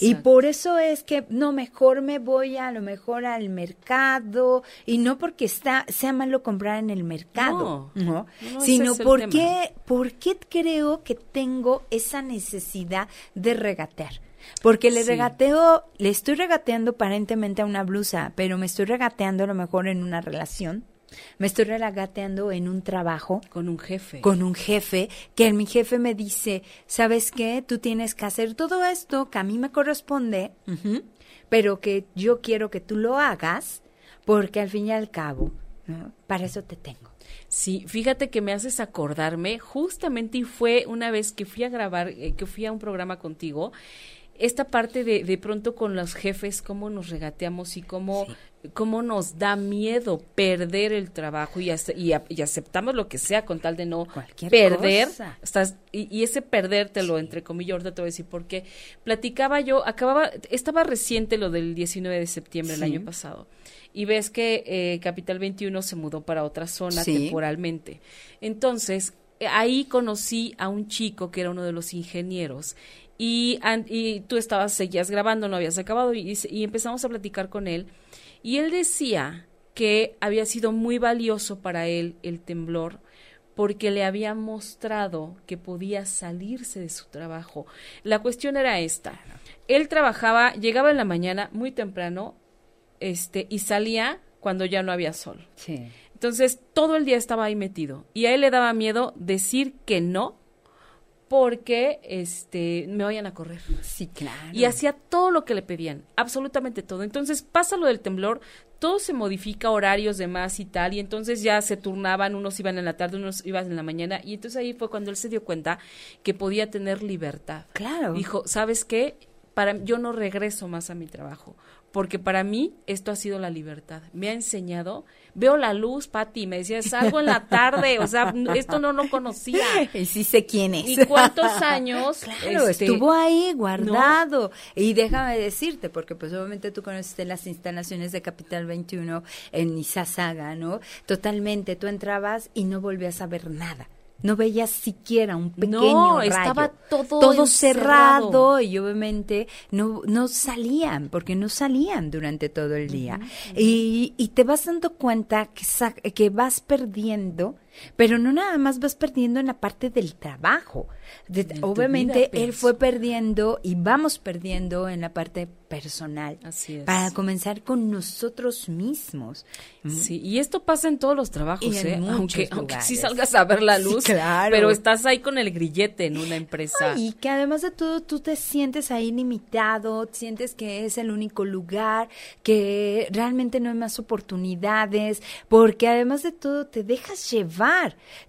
Y por eso es que no, mejor me voy a, lo mejor al mercado y no porque está sea malo comprar en el mercado, no, sino porque porque creo que tengo esa necesidad de regatear. Porque le regateo, le estoy regateando aparentemente a una blusa, pero me estoy regateando a lo mejor en una relación me estoy relagateando en un trabajo. Con un jefe. Con un jefe, que mi jefe me dice, ¿sabes qué? Tú tienes que hacer todo esto que a mí me corresponde, pero que yo quiero que tú lo hagas, porque al fin y al cabo, para eso te tengo. Sí, fíjate que me haces acordarme, justamente y fue una vez que fui a grabar, eh, que fui a un programa contigo, esta parte de, de pronto con los jefes, cómo nos regateamos y cómo, cómo nos da miedo perder el trabajo y, y, aceptamos lo que sea con tal de no perder. Estás, y, ese perdértelo, entre comillas, ahorita te voy a decir porque platicaba yo, acababa, estaba reciente lo del 19 de septiembre del año pasado. Y ves que eh, Capital 21 se mudó para otra zona temporalmente. Entonces, ahí conocí a un chico que era uno de los ingenieros y, y tú estabas, seguías grabando, no habías acabado y, y empezamos a platicar con él y él decía que había sido muy valioso para él el temblor porque le había mostrado que podía salirse de su trabajo. La cuestión era esta. Él trabajaba, llegaba en la mañana muy temprano, este, y salía cuando ya no había sol. Sí. Entonces, todo el día estaba ahí metido. Y a él le daba miedo decir que no porque este me vayan a correr. Sí, claro. Y hacía todo lo que le pedían, absolutamente todo. Entonces pasa lo del temblor, todo se modifica, horarios demás y tal, y entonces ya se turnaban, unos iban en la tarde, unos iban en la mañana, y entonces ahí fue cuando él se dio cuenta que podía tener libertad. Claro. Dijo, ¿sabes qué? Para yo no regreso más a mi trabajo, porque para mí esto ha sido la libertad. Me ha enseñado veo la luz, Pati, me decía, salgo en la tarde, o sea, esto no lo conocía. Y sí sé quién es. ¿Y cuántos años? Claro, este, estuvo ahí guardado. Y déjame decirte, porque pues obviamente tú conoces las instalaciones de Capital 21 en Izazaga, ¿no? Totalmente, tú entrabas y no volvías a ver nada no veías siquiera un pequeño no, estaba todo, todo cerrado y obviamente no, no salían, porque no salían durante todo el día. y, y, te vas dando cuenta que, que vas perdiendo pero no nada más vas perdiendo en la parte del trabajo. obviamente él fue perdiendo y vamos perdiendo en la parte personal. Así es. Para comenzar con nosotros mismos. Mm. Sí, y esto pasa en todos los trabajos, ¿eh? aunque, aunque sí salgas a ver la luz, claro. pero estás ahí con el grillete en una empresa. y que además de todo tú te sientes ahí limitado, sientes que es el único lugar, que realmente no hay más oportunidades, porque además de todo te dejas llevar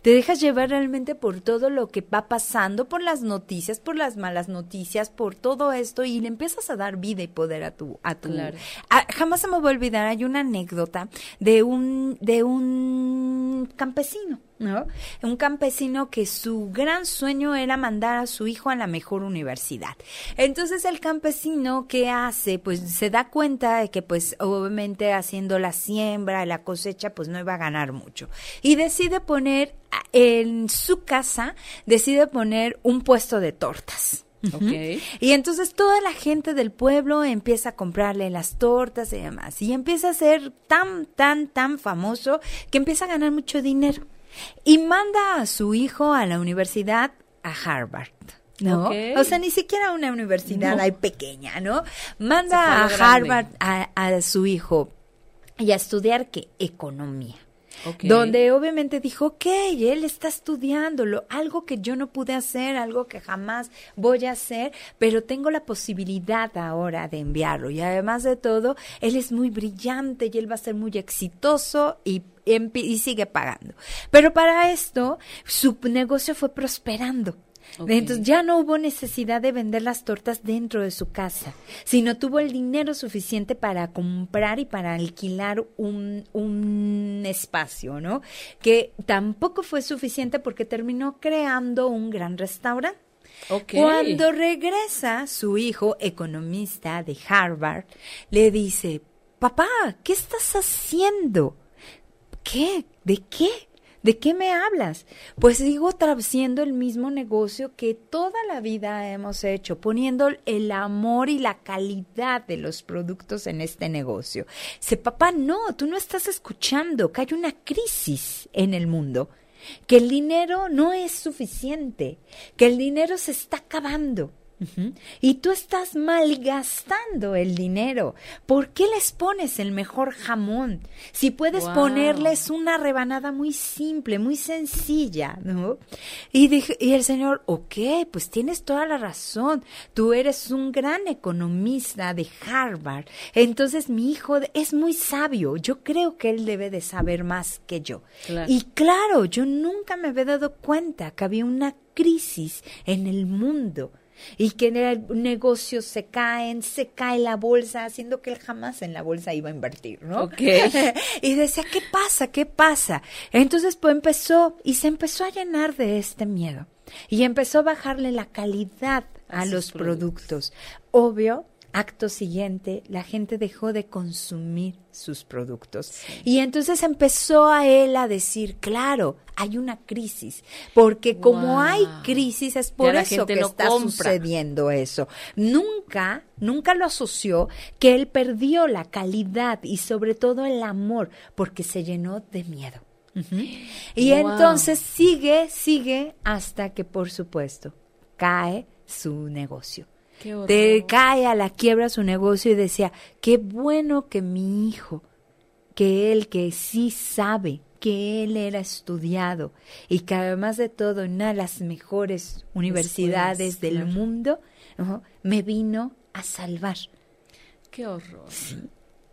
te dejas llevar realmente por todo lo que va pasando, por las noticias, por las malas noticias, por todo esto y le empiezas a dar vida y poder a tu a tu jamás se me va a olvidar, hay una anécdota de un de un campesino ¿no? Un campesino que su gran sueño era mandar a su hijo a la mejor universidad. Entonces el campesino, ¿qué hace? Pues se da cuenta de que pues obviamente haciendo la siembra, la cosecha, pues no iba a ganar mucho. Y decide poner en su casa, decide poner un puesto de tortas. Y entonces toda la gente del pueblo empieza a comprarle las tortas y demás. Y empieza a ser tan, tan, tan famoso que empieza a ganar mucho dinero y manda a su hijo a la universidad a Harvard. ¿no? O sea, ni siquiera una universidad ahí pequeña, ¿no? Manda a Harvard a, a, su hijo y a estudiar qué? Economía. donde obviamente dijo, ok, él está estudiándolo, algo que yo no pude hacer, algo que jamás voy a hacer, pero tengo la posibilidad ahora de enviarlo. Y además de todo, él es muy brillante y él va a ser muy exitoso y y sigue pagando. Pero para esto, su negocio fue prosperando. Entonces ya no hubo necesidad de vender las tortas dentro de su casa, sino tuvo el dinero suficiente para comprar y para alquilar un, un espacio, ¿no? Que tampoco fue suficiente porque terminó creando un gran restaurante. Cuando regresa su hijo, economista de Harvard, le dice, papá, ¿qué estás haciendo? ¿Qué? ¿De qué? ¿De qué me hablas? Pues sigo haciendo el mismo negocio que toda la vida hemos hecho, poniendo el amor y la calidad de los productos en este negocio. Dice, papá, no, tú no estás escuchando que hay una crisis en el mundo, que el dinero no es suficiente, que el dinero se está acabando y tú estás malgastando el dinero. ¿Por qué les pones el mejor jamón? Si puedes ponerles una rebanada muy simple, muy sencilla, ¿no? Y, y el señor, ok, pues tienes toda la razón. Tú eres un gran economista de Harvard. Entonces mi hijo es muy sabio. Yo creo que él debe de saber más que yo. Y claro, yo nunca me había dado cuenta que había una crisis en el mundo y que negocios se caen, se cae la bolsa, haciendo que él jamás en la bolsa iba a invertir, ¿no? Ok. y decía, ¿qué pasa? ¿Qué pasa? Entonces, pues empezó y se empezó a llenar de este miedo y empezó a bajarle la calidad a, los productos. Obvio, acto siguiente, la gente dejó de consumir sus productos. Y entonces empezó a él a decir, claro, hay una crisis, porque como hay crisis es por eso que está sucediendo eso. Nunca, nunca lo asoció que él perdió la calidad y sobre todo el amor, porque se llenó de miedo. Y entonces sigue, sigue hasta que, por supuesto, cae su negocio te cae a la quiebra su negocio y decía, qué bueno que mi hijo, que él que sí sabe, que él era estudiado y que además de todo en una de las mejores universidades del mundo, me vino a salvar. Qué horror.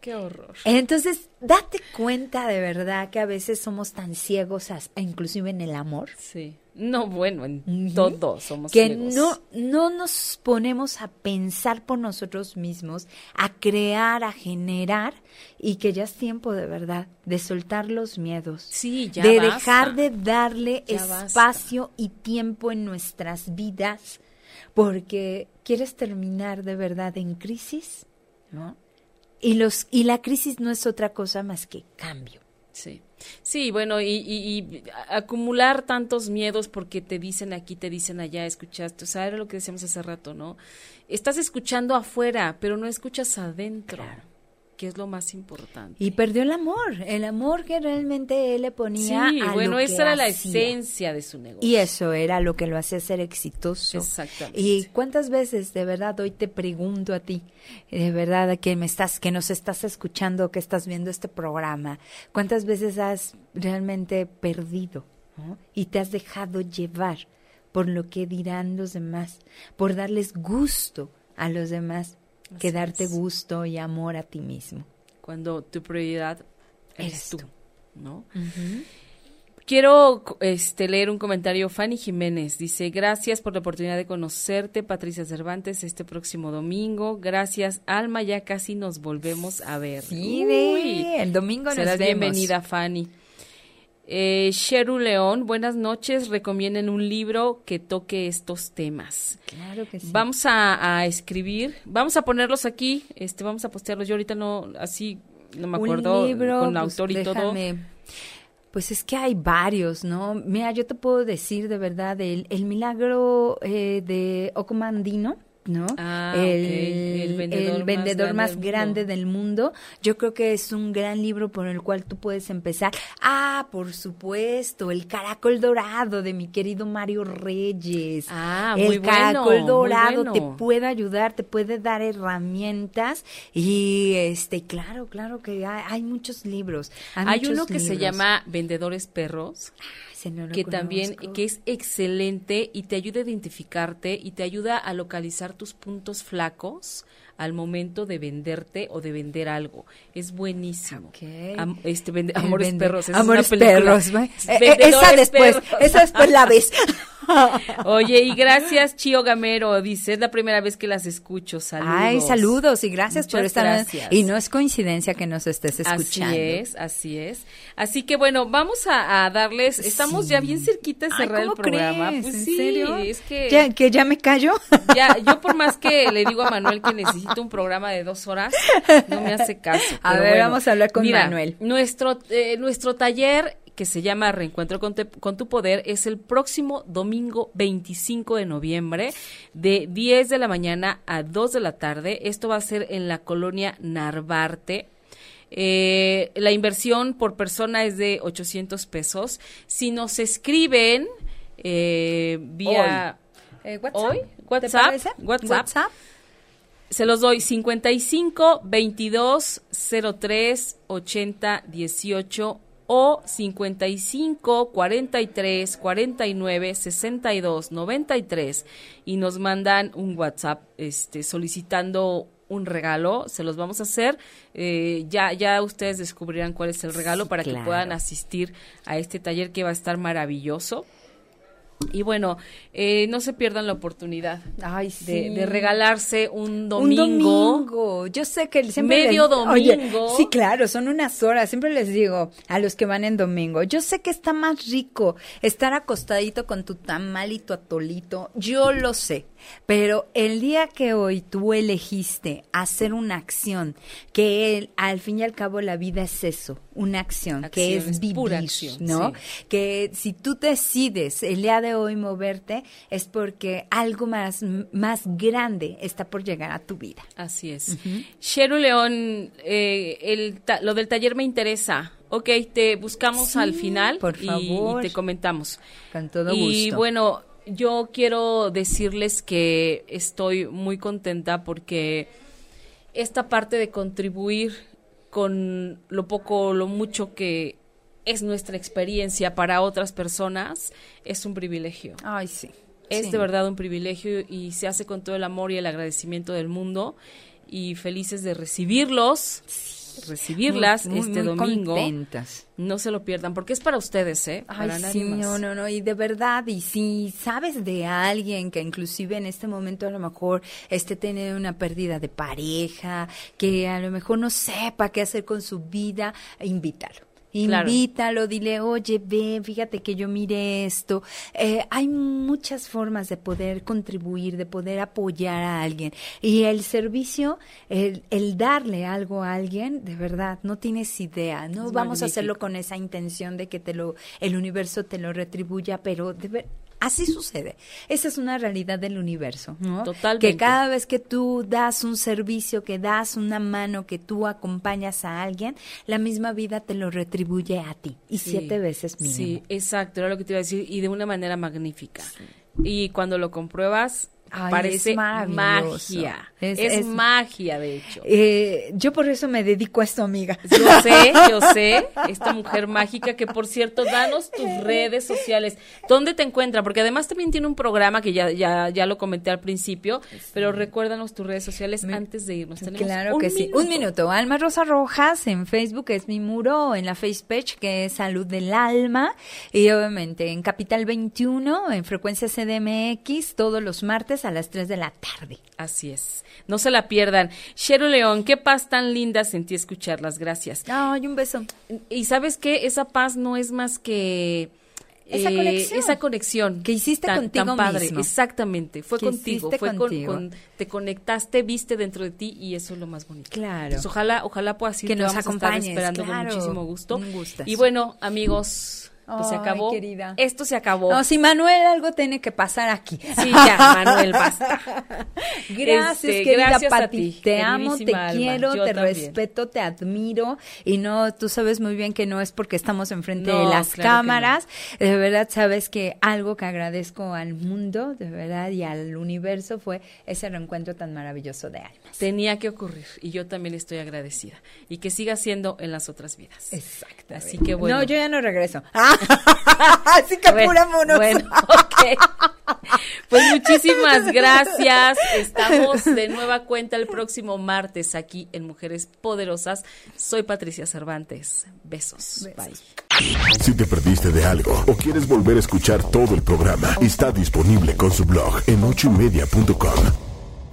Qué horror. Entonces, date cuenta de verdad que a veces somos tan ciegos, inclusive en el amor. Sí. No, bueno, en todo somos que no no nos ponemos a pensar por nosotros mismos, a crear, a generar y que ya es tiempo de verdad de soltar los miedos. Sí, ya de dejar de darle espacio y tiempo en nuestras vidas porque quieres terminar de verdad en crisis, ¿no? Y los y la crisis no es otra cosa más que cambio. Sí. Sí, bueno, y, acumular tantos miedos porque te dicen aquí, te dicen allá, escuchaste, o sea, era lo que decíamos hace rato, ¿no? Estás escuchando afuera, pero no escuchas adentro que es lo más importante. Y perdió el amor, el amor que realmente él le ponía sí, bueno, esa era la esencia de su negocio. Y eso era lo que lo hacía ser exitoso. Exactamente. Y cuántas veces, de verdad, hoy te pregunto a ti, de verdad, que me estás, que nos estás escuchando, que estás viendo este programa, cuántas veces has realmente perdido y te has dejado llevar por lo que dirán los demás, por darles gusto a los demás que darte gusto y amor a ti mismo. Cuando tu prioridad eres, tú, ¿no? Quiero este, leer un comentario. Fanny Jiménez dice, gracias por la oportunidad de conocerte, Patricia Cervantes, este próximo domingo. Gracias, Alma, ya casi nos volvemos a ver. Sí, el domingo serás bienvenida, Fanny. Eh, Sheru León, buenas noches. Recomienden un libro que toque estos temas. Claro que sí. Vamos a, escribir, vamos a ponerlos aquí, este, vamos a postearlos. Yo ahorita no, así, no me acuerdo con el pues, autor y todo. Pues es que hay varios, ¿no? Mira, yo te puedo decir de verdad, el, el milagro eh, de Ocomandino, ¿no? Ah, el. El vendedor el vendedor más más, grande del del mundo. Yo creo que es un gran libro por el cual tú puedes empezar. Ah, por supuesto, El Caracol Dorado de mi querido Mario Reyes. Ah, el muy bueno, Caracol muy Dorado te puede ayudar, te puede dar herramientas y este, claro, claro que hay, hay muchos libros. Hay muchos uno que se llama Vendedores Perros, Ese no lo que también que es excelente y te ayuda a identificarte y te ayuda a localizar tus puntos flacos al momento de venderte o de vender algo. Es buenísimo. Am- este vende- Amores vende- Perros, esa es Amores una película. perros. Vendedores esa después, Perros. esa después la ves. Oye, y gracias Chío Gamero, dice, es la primera vez que las escucho. Saludos. Ay, saludos y gracias por estar. gracias. Y no es coincidencia que nos estés escuchando. Así es, así es. Así que bueno, vamos a, a darles, estamos ya bien cerquita de Ay, cerrar el ¿cómo programa. crees? Pues ¿En sí, serio? es que ¿Ya, que ya me callo. ya, yo por más que le digo a Manuel que necesito un programa de dos horas, no me hace caso. A ver, bueno, vamos a hablar con mira, Manuel. Nuestro, eh, nuestro taller que se llama Reencuentro con, Te- con tu Poder es el próximo domingo 25 de noviembre de 10 de la mañana a 2 de la tarde. Esto va a ser en la colonia Narvarte. Eh, la inversión por persona es de 800 pesos. Si nos escriben eh, vía... Eh, WhatsApp. ¿Hoy? ¿Te WhatsApp? WhatsApp. Se los doy 55 22 03 80 18 o 55 43 49 62 93 y nos mandan un WhatsApp este solicitando un regalo, se los vamos a hacer. eh, ya, ya ustedes descubrirán cuál es el regalo Sí, para que puedan asistir a este taller que va a estar maravilloso. Y bueno, eh, no se pierdan la oportunidad Ay, de, sí. de regalarse un Un domingo. domingo. Yo sé que siempre Medio les- Oye, domingo. sí, claro, son unas horas. Siempre les digo a los que van en domingo. Yo sé que está más rico estar acostadito con tu tamal y tu atolito. Yo lo sé. Pero el día que hoy tú elegiste hacer una acción, que el- al fin y al cabo la vida es eso, una acción, que Acción, es es vivir, pura acción, ¿no? sí. que si tú decides el día de hoy moverte es porque algo más, más grande está por llegar a tu vida. Así es. Sheru León, eh, el lo del taller me interesa. Ok, te buscamos Sí, al final por y- favor. y te comentamos. Con todo y gusto. bueno, yo quiero decirles que estoy muy contenta porque esta parte de contribuir con lo poco o lo mucho que es nuestra experiencia para otras personas es un privilegio. Ay, sí. Es Sí. de verdad un privilegio y se hace con todo el amor y el agradecimiento del mundo y felices de recibirlos, recibirlas Muy, muy, este muy domingo. contentas. No se lo pierdan porque es para ustedes, ¿eh? Ay, Para nadie sí, no, no, no, y de verdad, y si sabes de alguien que inclusive en este momento a lo mejor esté teniendo una pérdida de pareja, que a lo mejor no sepa qué hacer con su vida, invítalo. Claro. Invítalo, dile, oye, ven, fíjate que yo mire esto. Eh, hay muchas formas de poder contribuir, de poder apoyar a alguien. Y el servicio, el, el darle algo a alguien, de verdad, no tienes idea. No Es vamos a hacerlo con esa intención de que te lo, el universo te lo retribuya, pero de ver- así sucede. Esa es una realidad del universo, ¿no? Totalmente. Que cada vez que tú das un servicio, que das una mano, que tú acompañas a alguien, la misma vida te lo retribuye a ti. Y Sí. siete veces mínimo. Sí, exacto, era lo que te iba a decir y de una manera magnífica. Y cuando lo compruebas, Ay, parece es magia. Es- Es, es- magia, de hecho. Eh, yo por eso me dedico a esto, amiga. Yo sé, yo sé, esta mujer mágica que por cierto, danos tus redes sociales. ¿Dónde te encuentran? Porque además también tiene un programa que ya, ya, ya lo comenté al principio, pero recuérdanos tus redes sociales antes de irnos. Tenemos Claro un que sí. minuto. Un minuto. Alma Rosa Rojas en Facebook es mi muro, en la Facebook que es Salud del Alma y obviamente en Capital 21 en frecuencia CDMX todos los martes a las 3 de la tarde. Así es. No se la pierdan. Shero León, qué paz tan linda sentí escucharlas. Gracias. Ay, un beso. Y sabes qué, esa paz no es más que Esa eh, conexión. esa conexión Que hiciste tan, contigo tan padre. mismo. Exactamente, fue contigo, fue con- contigo. con- te conectaste, viste dentro de ti y eso es lo más bonito. Claro. Pues ojalá, ojalá pueda así Que nos acompañes, esperando claro. con muchísimo gusto. Y bueno, amigos, Pues se acabó. Querida. Esto se acabó. No, si Manuel algo tiene que pasar aquí. Sí, ya, Manuel, basta. gracias, este, querida gracias Pati. Te amo, te quiero, te respeto, te admiro. Y no, tú sabes muy bien que no es porque estamos enfrente de las cámaras. De verdad, sabes que algo que agradezco al mundo, de verdad, y al universo fue ese reencuentro tan maravilloso de almas. Tenía que ocurrir. Y yo también estoy agradecida. Y que siga siendo en las otras vidas. Exacto. Así que bueno. No, yo ya no regreso. Así que apurémonos. Bueno, ok. Pues muchísimas gracias. Estamos de nueva cuenta el próximo martes aquí en Mujeres Poderosas. Soy Patricia Cervantes. Besos. Bye. Si te perdiste de algo o quieres volver a escuchar todo el programa, está disponible con su blog en ochoymedia.com